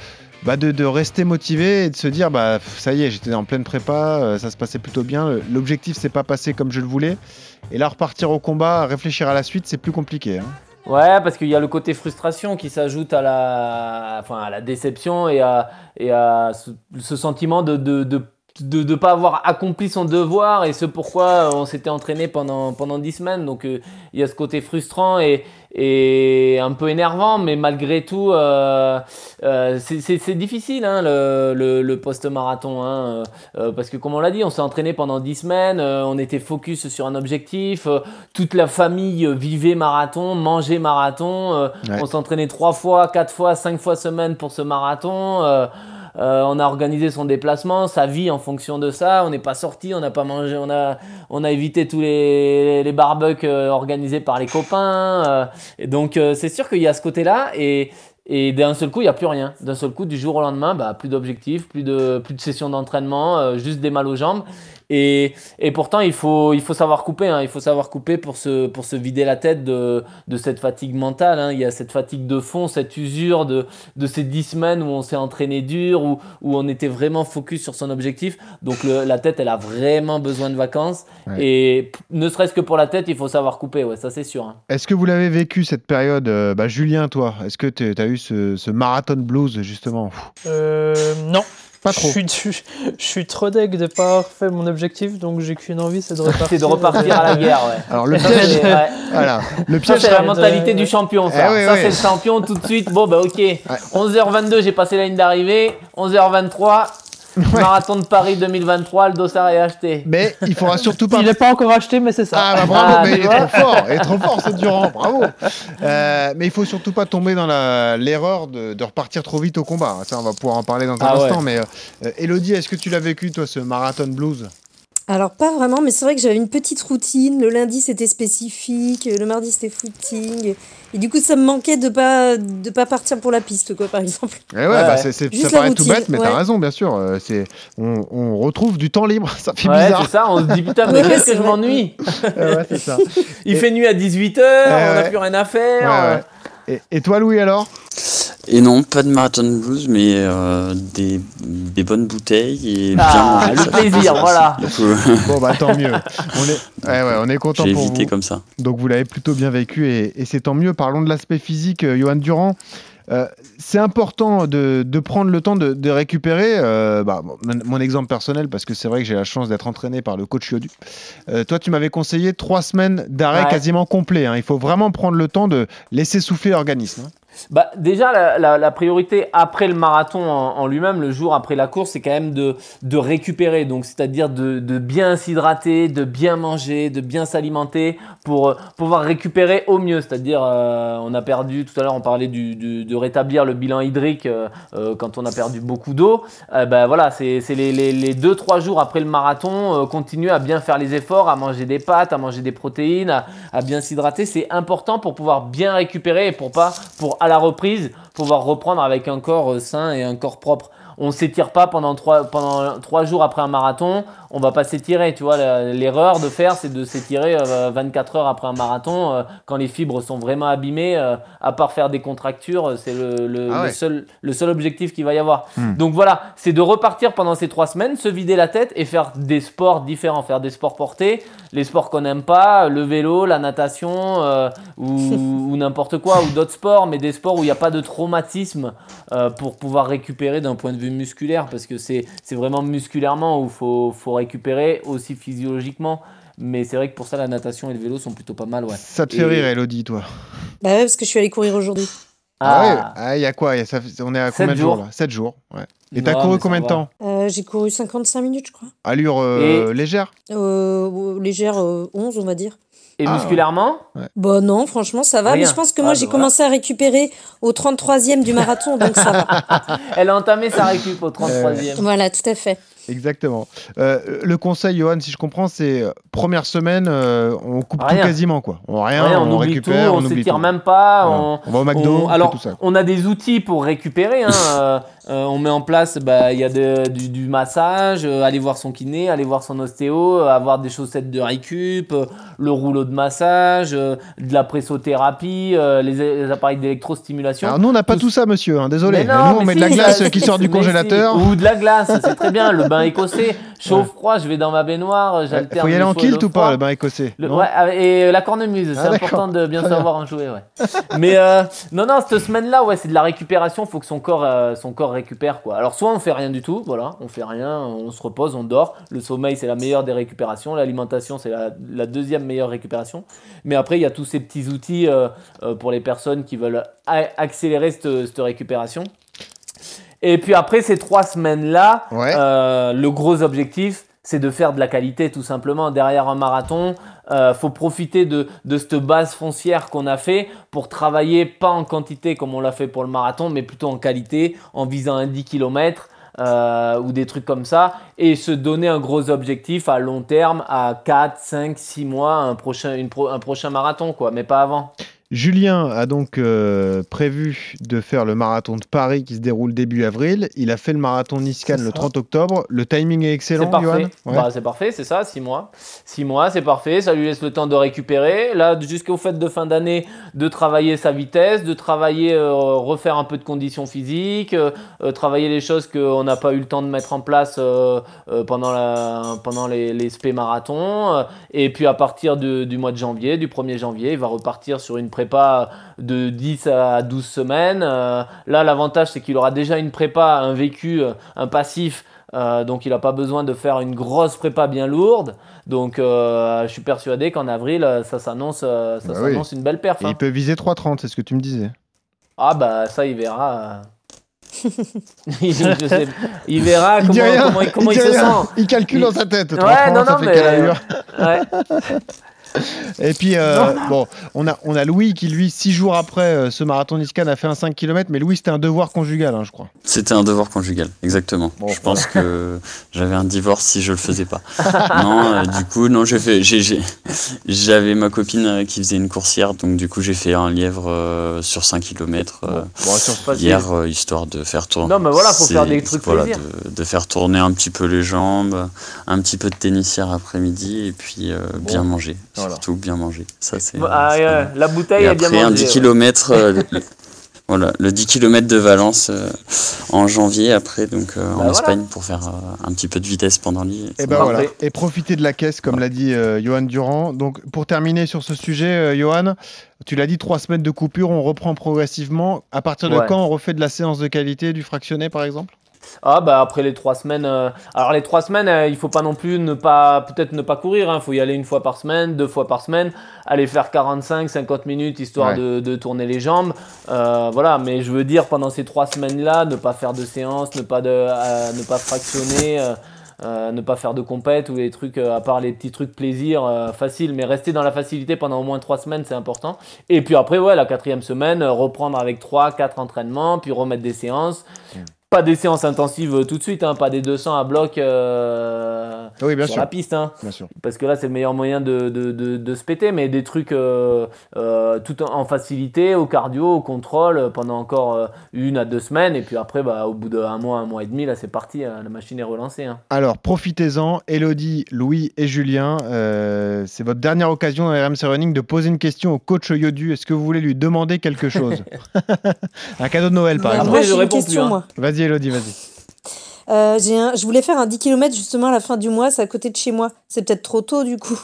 bah, de, rester motivé et de se dire bah ça y est, j'étais en pleine prépa, euh, ça se passait plutôt bien, l'objectif s'est pas passé comme je le voulais. Et là, repartir au combat, réfléchir à la suite, c'est plus compliqué. hein. Ouais, parce qu'il y a le côté frustration qui s'ajoute à la, déception et à, ce, sentiment de, de, de pas avoir accompli son devoir et ce pourquoi on s'était entraîné pendant, pendant 10 semaines. Donc euh, il y a ce côté frustrant et, et un peu énervant, mais malgré tout, euh, euh, c'est- difficile hein, le, le, le post-marathon. Hein, parce que comme on l'a dit, on s'est entraîné pendant 10 semaines, on était focus sur un objectif, toute la famille vivait marathon, mangeait marathon, Ouais. on s'entraînait trois fois, quatre fois, cinq fois semaine pour ce marathon. Euh, on a organisé son déplacement, sa vie en fonction de ça. On n'est pas sorti, on n'a pas mangé, on a, on a évité tous les, les barbecues euh, organisés par les copains. euh, et donc c'est sûr qu'il y a ce côté-là et, et d'un seul coup il n'y a plus rien. D'un seul coup du jour au lendemain, bah, plus d'objectifs, plus de, plus de sessions d'entraînement, juste des mal aux jambes. Et, et pourtant il faut, il faut savoir couper, hein. il faut savoir couper pour se, pour se vider la tête de, de cette fatigue mentale. hein. Il y a cette fatigue de fond, cette usure de, de ces 10 semaines où on s'est entraîné dur, où, où on était vraiment focus sur son objectif. Donc le- la tête, elle a vraiment besoin de vacances. Ouais. Et ne serait-ce que pour la tête, il faut savoir couper, ouais, ça c'est sûr. hein. Est-ce que vous l'avez vécu cette période euh, bah, Julien, toi, est-ce que tu as eu ce, ce marathon blues justement? Euh, non. Pas trop. Je suis, je, je suis trop deg de pas avoir fait mon objectif, donc j'ai qu'une envie, c'est de repartir. C'est de repartir à la guerre, ouais. Alors le piège, c'est- ouais. *laughs* voilà, le Ça, piège c'est la mentalité du champion, ça. Eh oui, ça, oui. c'est le champion tout de suite. Bon, bah, ok. 11h22, j'ai passé la ligne d'arrivée. 11h23, marathon de Paris 2023, le dossard est acheté. Mais il faudra surtout pas. Il n'est pas encore acheté, mais c'est ça. Ah bah bravo, Ah, mais il est trop fort, il est trop fort, c'est Durand, bravo. Euh, mais il faut surtout pas tomber dans la- l'erreur de, de repartir trop vite au combat. Ça, on va pouvoir en parler dans un Ah ouais. instant. Mais euh, Elodie, est-ce que tu l'as vécu toi, ce marathon blues? Alors pas vraiment, mais c'est vrai que j'avais une petite routine. Le lundi c'était spécifique, le mardi c'était footing. Et du coup ça me manquait de pas de pas partir pour la piste quoi par exemple. Eh ouais, Ouais, bah, c'est- c'est- ça paraît tout bête, mais ouais. t'as raison, bien sûr. Euh, c'est, on, on retrouve du temps libre, *laughs* ça fait Ouais, bizarre. c'est ça, on se dit putain, mais qu'est-ce que je m'ennuie *laughs* c'est ça. Il Et- fait nuit à 18h, Ouais, on n'a ouais. plus rien à faire. Ouais, ouais. Et, et toi, Louis, alors? Et non, pas de marathon blues, mais euh, des, des bonnes bouteilles et bien Ah, manger. le plaisir, *laughs* voilà. Bon, bah tant mieux. On est, ouais, ouais, on est content J'ai pour évité vous. comme ça. Donc vous l'avez plutôt bien vécu et, et c'est tant mieux. Parlons de l'aspect physique, euh, Johan Durand. Euh, c'est important de, de prendre le temps de, de récupérer. euh, bah, mon, mon exemple personnel, parce que c'est vrai que j'ai la chance d'être entraîné par le coach Yodu. Euh, toi, tu m'avais conseillé trois semaines d'arrêt Ouais. quasiment complet. hein. Il faut vraiment prendre le temps de laisser souffler l'organisme. hein. Bah, déjà, la, priorité après le marathon en, lui-même, le jour après la course, c'est quand même de, de récupérer. Donc, c'est-à-dire de, de bien s'hydrater, de bien manger, de bien s'alimenter pour euh, pouvoir récupérer au mieux. C'est-à-dire, euh, on a perdu, tout à l'heure, on parlait du, de rétablir le bilan hydrique euh, quand on a perdu beaucoup d'eau. Ben voilà, c'est les, les, les deux, trois jours après le marathon, continuer à bien faire les efforts, à manger des pâtes, à manger des protéines, à, à bien s'hydrater. C'est important pour pouvoir bien récupérer et pour pas, pour à la reprise, pouvoir reprendre avec un corps euh, sain et un corps propre. On s'étire pas pendant trois, pendant trois jours après un marathon, on va pas s'étirer. Tu vois, l'erreur de faire, c'est de s'étirer euh, 24 heures après un marathon euh, quand les fibres sont vraiment abîmées. euh, à part faire des contractures, euh, c'est le, le- Ah le seul, le seul objectif qu'il va y avoir. Hmm. Donc voilà, c'est de repartir pendant ces trois semaines, se vider la tête et faire des sports différents, faire des sports portés, les sports qu'on n'aime pas, le vélo, la natation euh, ou, *laughs* ou n'importe quoi, ou d'autres sports, mais des sports où il n'y a pas de traumatisme euh, pour pouvoir récupérer d'un point de vue musculaire, parce que c'est c'est vraiment musculairement où il faut, faut récupérer, aussi physiologiquement. Mais c'est vrai que pour ça, la natation et le vélo sont plutôt pas mal. Ouais. Ça te fait Et- rire, Elodie, toi Bah ouais, parce que je suis allée courir aujourd'hui. Ah ouais Ah, Ah, il y a quoi Il y a- ça fait- On est à combien de jours jours. là? 7 jours, ouais. Et t'as couru combien de temps? Euh, j'ai couru 55 minutes, je crois. Allure euh, légère? Euh, légère, euh, 11, on va dire. Et Ah. musculairement? Bah non, franchement, ça va. Rien. Mais je pense que Ah, moi, bah j'ai voilà. commencé à récupérer au 33e du marathon, donc ça va. *laughs* Elle a entamé sa récup au 33e. Voilà, tout à fait. Exactement. Euh, le conseil, Johan, si je comprends, c'est euh, première semaine, euh, on coupe Rien. tout quasiment, quoi. On, rien, Rien, on, on, récupère, tout, on oublie s'étire même pas. On, On va au McDo, on- on alors, tout ça. on a des outils pour récupérer. hein, euh, on met en place, bah, il y a de- du, du massage, aller voir son kiné, aller voir son ostéo, avoir des chaussettes de récup, le rouleau de massage, de la pressothérapie, les, les appareils d'électrostimulation. Alors nous, on n'a pas tout ça, monsieur, hein, désolé. Mais non, nous, on met de la glace ça- qui sort du *laughs* congélateur. Ou de la glace, c'est très bien. Le bain écossais, *laughs* chaud, froid, je vais dans ma baignoire, Il j'alterne. faut y aller le en kilt ou pas, le bain écossais Le- ouais, avec- et la cornemuse, Ah, c'est d'accord. important de bien savoir en jouer. Ouais. *laughs* Mais euh, non, non, cette semaine-là, ouais, c'est de la récupération. Il faut que son corps, euh, son corps récupère. Quoi. Alors, soit on fait rien du tout, voilà, on fait rien, on se repose, on dort. Le sommeil, c'est la meilleure des récupérations. L'alimentation, c'est la, la deuxième meilleure récupération. Mais après, il y a tous ces petits outils euh, euh, pour les personnes qui veulent accélérer cette, cette récupération. Et puis après ces trois semaines-là, Ouais. euh, le gros objectif, c'est de faire de la qualité tout simplement. Derrière un marathon, euh, faut profiter de, de cette base foncière qu'on a fait pour travailler pas en quantité comme on l'a fait pour le marathon, mais plutôt en qualité, en visant un 10 km. ou des trucs comme ça, et se donner un gros objectif à long terme, à 4, 5, 6 mois, un prochain, une pro- un prochain marathon, quoi, mais pas avant. Julien a donc euh, prévu de faire le marathon de Paris qui se déroule début avril. Il a fait le marathon Niscan C'est le ça. 30 octobre. Le timing est excellent, C'est parfait. Ouais. Bah, c'est parfait, c'est ça, 6 mois. 6 mois, c'est parfait. Ça lui laisse le temps de récupérer. Là, jusqu'au fait de fin d'année, de travailler sa vitesse, de travailler, euh, refaire un peu de conditions physiques, euh, travailler les choses qu'on n'a pas eu le temps de mettre en place pendant, la, pendant les, les SP marathons. Et puis à partir de- du mois de janvier, du 1er janvier, il va repartir sur une prépa de 10 à 12 semaines. Euh, là, l'avantage, c'est qu'il aura déjà une prépa, un vécu, euh, un passif. Euh, donc il n'a pas besoin de faire une grosse prépa bien lourde. Donc euh, je suis persuadé qu'en avril, ça s'annonce ça Bah oui. une belle perf. Hein. il peut viser 3,30, c'est ce que tu me disais. Ah bah ça il verra. *laughs* il, je sais- il verra *laughs* Il comment, il, se rien. sent. Il calcule dans sa tête. Ouais, 3,30, non, ça non, fait mais- Ouais. *laughs* *laughs* Et puis, euh, bon, on a, on a Louis qui, lui, six jours après euh, ce marathon Niscan, a fait un 5 km. Mais Louis, c'était un devoir conjugal, hein, je crois. C'était un devoir conjugal, exactement. Bon, je pense que j'avais un divorce si je le faisais pas. *laughs* non, euh, du coup, non, j'ai fait, j'avais ma copine qui faisait une coursière, donc du coup, j'ai fait un lièvre euh, sur 5 km Bon, sur- Facile. hier, euh, histoire de faire tourner. Non, mais voilà, faut C'est- faire des trucs voilà, plaisir. de, de faire tourner un petit peu les jambes, un petit peu de tennis hier après-midi, et puis euh, bien manger, Voilà. surtout bien manger. Ça, c'est. Ah, ouais, mal. la bouteille Et est bien après, un mangée. 10 ouais. km, euh, le- *laughs* voilà, le 10 km de Valence euh, en janvier après, donc euh, en voilà. Espagne pour faire euh, un petit peu de vitesse pendant l'hiver. Et ben Parfait. voilà. Et profiter de la caisse, comme l'a dit euh, Johan Durand. Donc, pour terminer sur ce sujet, euh, Johan, tu l'as dit, trois semaines de coupure, on reprend progressivement. À partir de Ouais. quand on refait de la séance de qualité, du fractionné, par exemple? Ah bah après les trois semaines, euh, alors les trois semaines, euh, il faut pas non plus ne pas peut-être ne pas courir, il faut y aller une fois par semaine, deux fois par semaine, aller faire 45-50 minutes histoire Ouais. de, de tourner les jambes, Euh, voilà. Mais je veux dire pendant ces trois semaines-là, ne pas faire de séances, ne pas de, ne pas fractionner. ne pas faire de compète ou des trucs à part les petits trucs plaisir faciles mais rester dans la facilité pendant au moins trois semaines c'est important et puis après ouais la quatrième semaine reprendre avec trois quatre entraînements puis remettre des séances pas des séances intensives euh, tout de suite hein, pas des 200 à bloc euh, Oui, bien sur sûr. la piste hein. Bien sûr. parce que là c'est le meilleur moyen de, de, de, de se péter mais des trucs euh, euh, tout en facilité au cardio au contrôle pendant encore euh, une à deux semaines et puis après bah, au bout d'un mois un mois et demi là c'est parti hein, la machine est relancée hein. Alors, profitez-en. Elodie, Louis et Julien, euh, c'est votre dernière occasion dans RMC Running de poser une question au coach Yodu. Est-ce que vous voulez lui demander quelque chose? *laughs* Un cadeau de Noël, par exemple. j'ai une question, moi. Vas-y, Elodie, vas-y. Euh, un- Je voulais faire un 10 km justement à la fin du mois, c'est à côté de chez moi. C'est peut-être trop tôt du coup.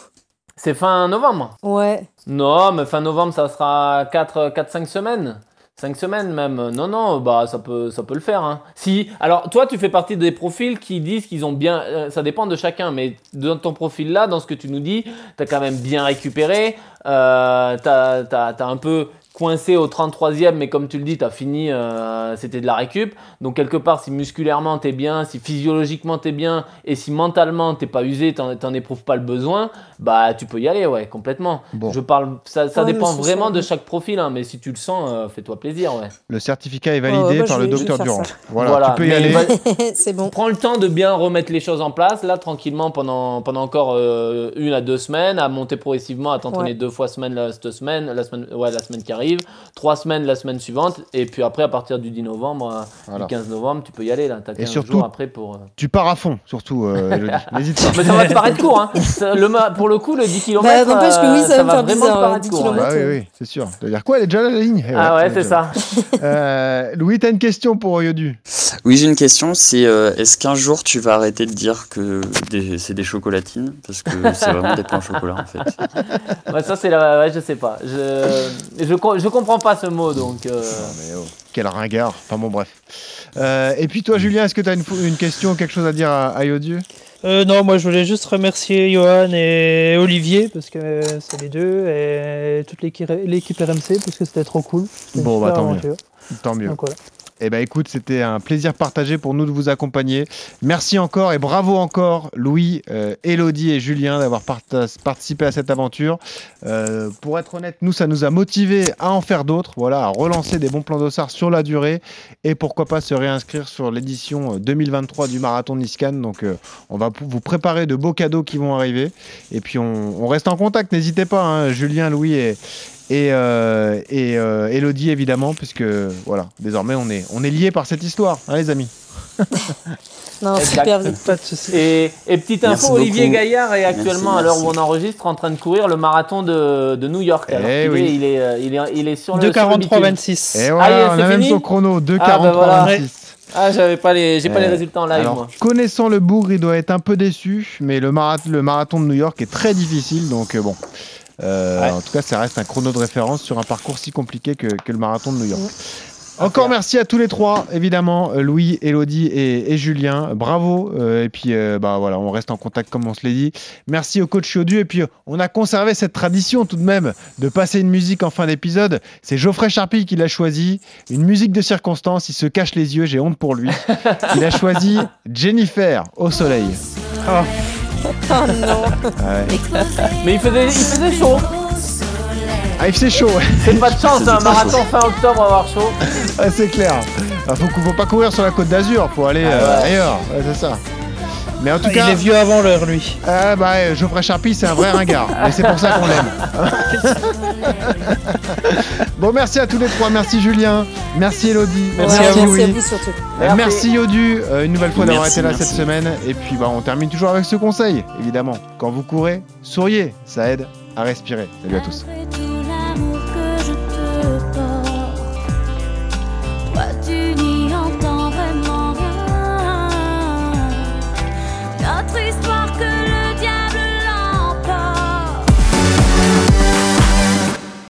c'est fin novembre Ouais. Non, mais fin novembre, ça sera 4-5 semaines. 5 semaines même. Non, non, bah ça peut, ça peut le faire. hein. Si, alors toi, tu fais partie des profils qui disent qu'ils ont bien. euh, ça dépend de chacun, mais dans ton profil là, dans ce que tu nous dis, tu as quand même bien récupéré. Euh, tu as, un peu coincé au 33e, mais comme tu le dis, tu as fini, euh, c'était de la récup. Donc quelque part, si musculairement tu es bien, si physiologiquement tu es bien, et si mentalement t'es pas usé, t'en éprouves pas le besoin, bah tu peux y aller, ouais, complètement. Bon. Je parle, ça, ça Ouais, mais dépend vraiment ça. de chaque profil, hein, mais si tu le sens, euh, fais-toi plaisir, ouais. Le certificat est validé Oh, bah, par le docteur Durand. ça. Voilà, tu peux y aller. va- *laughs* c'est bon. Prends le temps de bien remettre les choses en place, là, tranquillement, pendant, pendant encore euh, une à deux semaines, à monter progressivement, à t'entraîner Ouais. deux fois semaine la, cette semaine, la semaine, ouais, la semaine qui arrive, trois semaines la semaine suivante, et puis après, à partir du 10 novembre, euh, Voilà. du 15 novembre, tu peux y aller, là. T'as Et 15 surtout- jours après pour. euh, Tu pars à fond, surtout, euh. *laughs* N'hésite pas. Mais ça va te paraître court, hein. *laughs* Ça, le, pour le coup, le 10 km, Bah, n'empêche que oui, ça va me faire vraiment te paraître 10 court, hein. kilomètres. Bah oui, oui, c'est sûr. Tu vas dire quoi Elle est déjà à la ligne? Eh Ah ouais, c'est ça. *laughs* Euh, Louis, t'as une question pour Yodu? Oui, j'ai une question, c'est euh, est-ce qu'un jour tu vas arrêter de dire que c'est des chocolatines? Parce que c'est vraiment des pains au chocolat en fait. Ouais, ça, c'est la. Ouais, je sais pas. Je, je, je comprends pas ce mot, donc. euh, Mais oh, quel ringard. Enfin bon, bref. Euh, et puis toi, Julien, est-ce que tu as une, une question, quelque chose à dire à, à Yodu Euh, non, moi je voulais juste remercier Johan et Olivier parce que c'est les deux et toute l'équipe l'équipe RMC parce que c'était trop cool. Bon, bah tant mieux. Tant mieux. Donc voilà. Eh ben écoute, c'était un plaisir partagé pour nous de vous accompagner. Merci encore et bravo encore Louis, euh, Elodie et Julien d'avoir participé à cette aventure. Euh, pour être honnête, nous ça nous a motivés à en faire d'autres, voilà, à relancer des bons plans d'ossard sur la durée et pourquoi pas se réinscrire sur l'édition euh, 2023 du marathon Niscan. Donc euh, on va vous préparer de beaux cadeaux qui vont arriver et puis on, on reste en contact. N'hésitez pas, hein, Julien, Louis et et, euh, et euh, Elodie évidemment, puisque voilà, désormais on est, on est liés par cette histoire, hein, les amis. *laughs* Non, super. Et, et petite Merci info, Olivier beaucoup. Gaillard est actuellement, Merci, à l'heure où on enregistre, en train de courir le marathon de, de New York. Alors Eh oui. est, il, est, euh, il, est, il est sur le 2 sur le 43 bitume. 26. Et Ah, voilà, yes, on a même son chrono, 2 Ah, bah voilà. 26. Ah, j'avais pas les, j'ai pas les Eh, résultats en live, Alors, moi. connaissant le bourg, il doit être un peu déçu, mais le marathon de New York est très difficile, donc euh, bon. Euh, Ouais. En tout cas, ça reste un chrono de référence sur un parcours si compliqué que, que le marathon de New York. Encore merci à tous les trois, évidemment, euh, Louis, Elodie et, et Julien. Bravo. euh, et puis, euh, bah voilà, on reste en contact comme on se l'est dit. Merci au coach Yodu. Et puis, on a conservé cette tradition tout de même de passer une musique en fin d'épisode. C'est Geoffrey Charpie qui l'a choisi. Une musique de circonstance. Il se cache les yeux. J'ai honte pour lui. Il a choisi *laughs* Jennifer au soleil. Oh *laughs* non. Ah ouais. Mais il faisait, il faisait chaud. Ah, il fait chaud. C'est pas de chance, C'était un très marathon chaud. fin octobre avoir chaud. Ah, c'est clair. Ah, faut, faut pas courir sur la côte d'Azur. Faut aller euh, ouais. ailleurs. Ouais, c'est ça. Mais en tout Ah, cas. Il est vieux avant l'heure, lui. Ah bah euh, Geoffrey Charpie c'est un vrai ringard et c'est pour ça qu'on l'aime. *laughs* bon merci à tous les trois, merci Julien, merci Elodie, Merci Ouais, à vous, merci à Louis. vous surtout. Euh, Merci. Merci Yodu euh, une nouvelle fois d'avoir Merci, été là merci. cette semaine et puis bah on termine toujours avec ce conseil évidemment quand vous courez souriez ça aide à respirer. Salut à tous.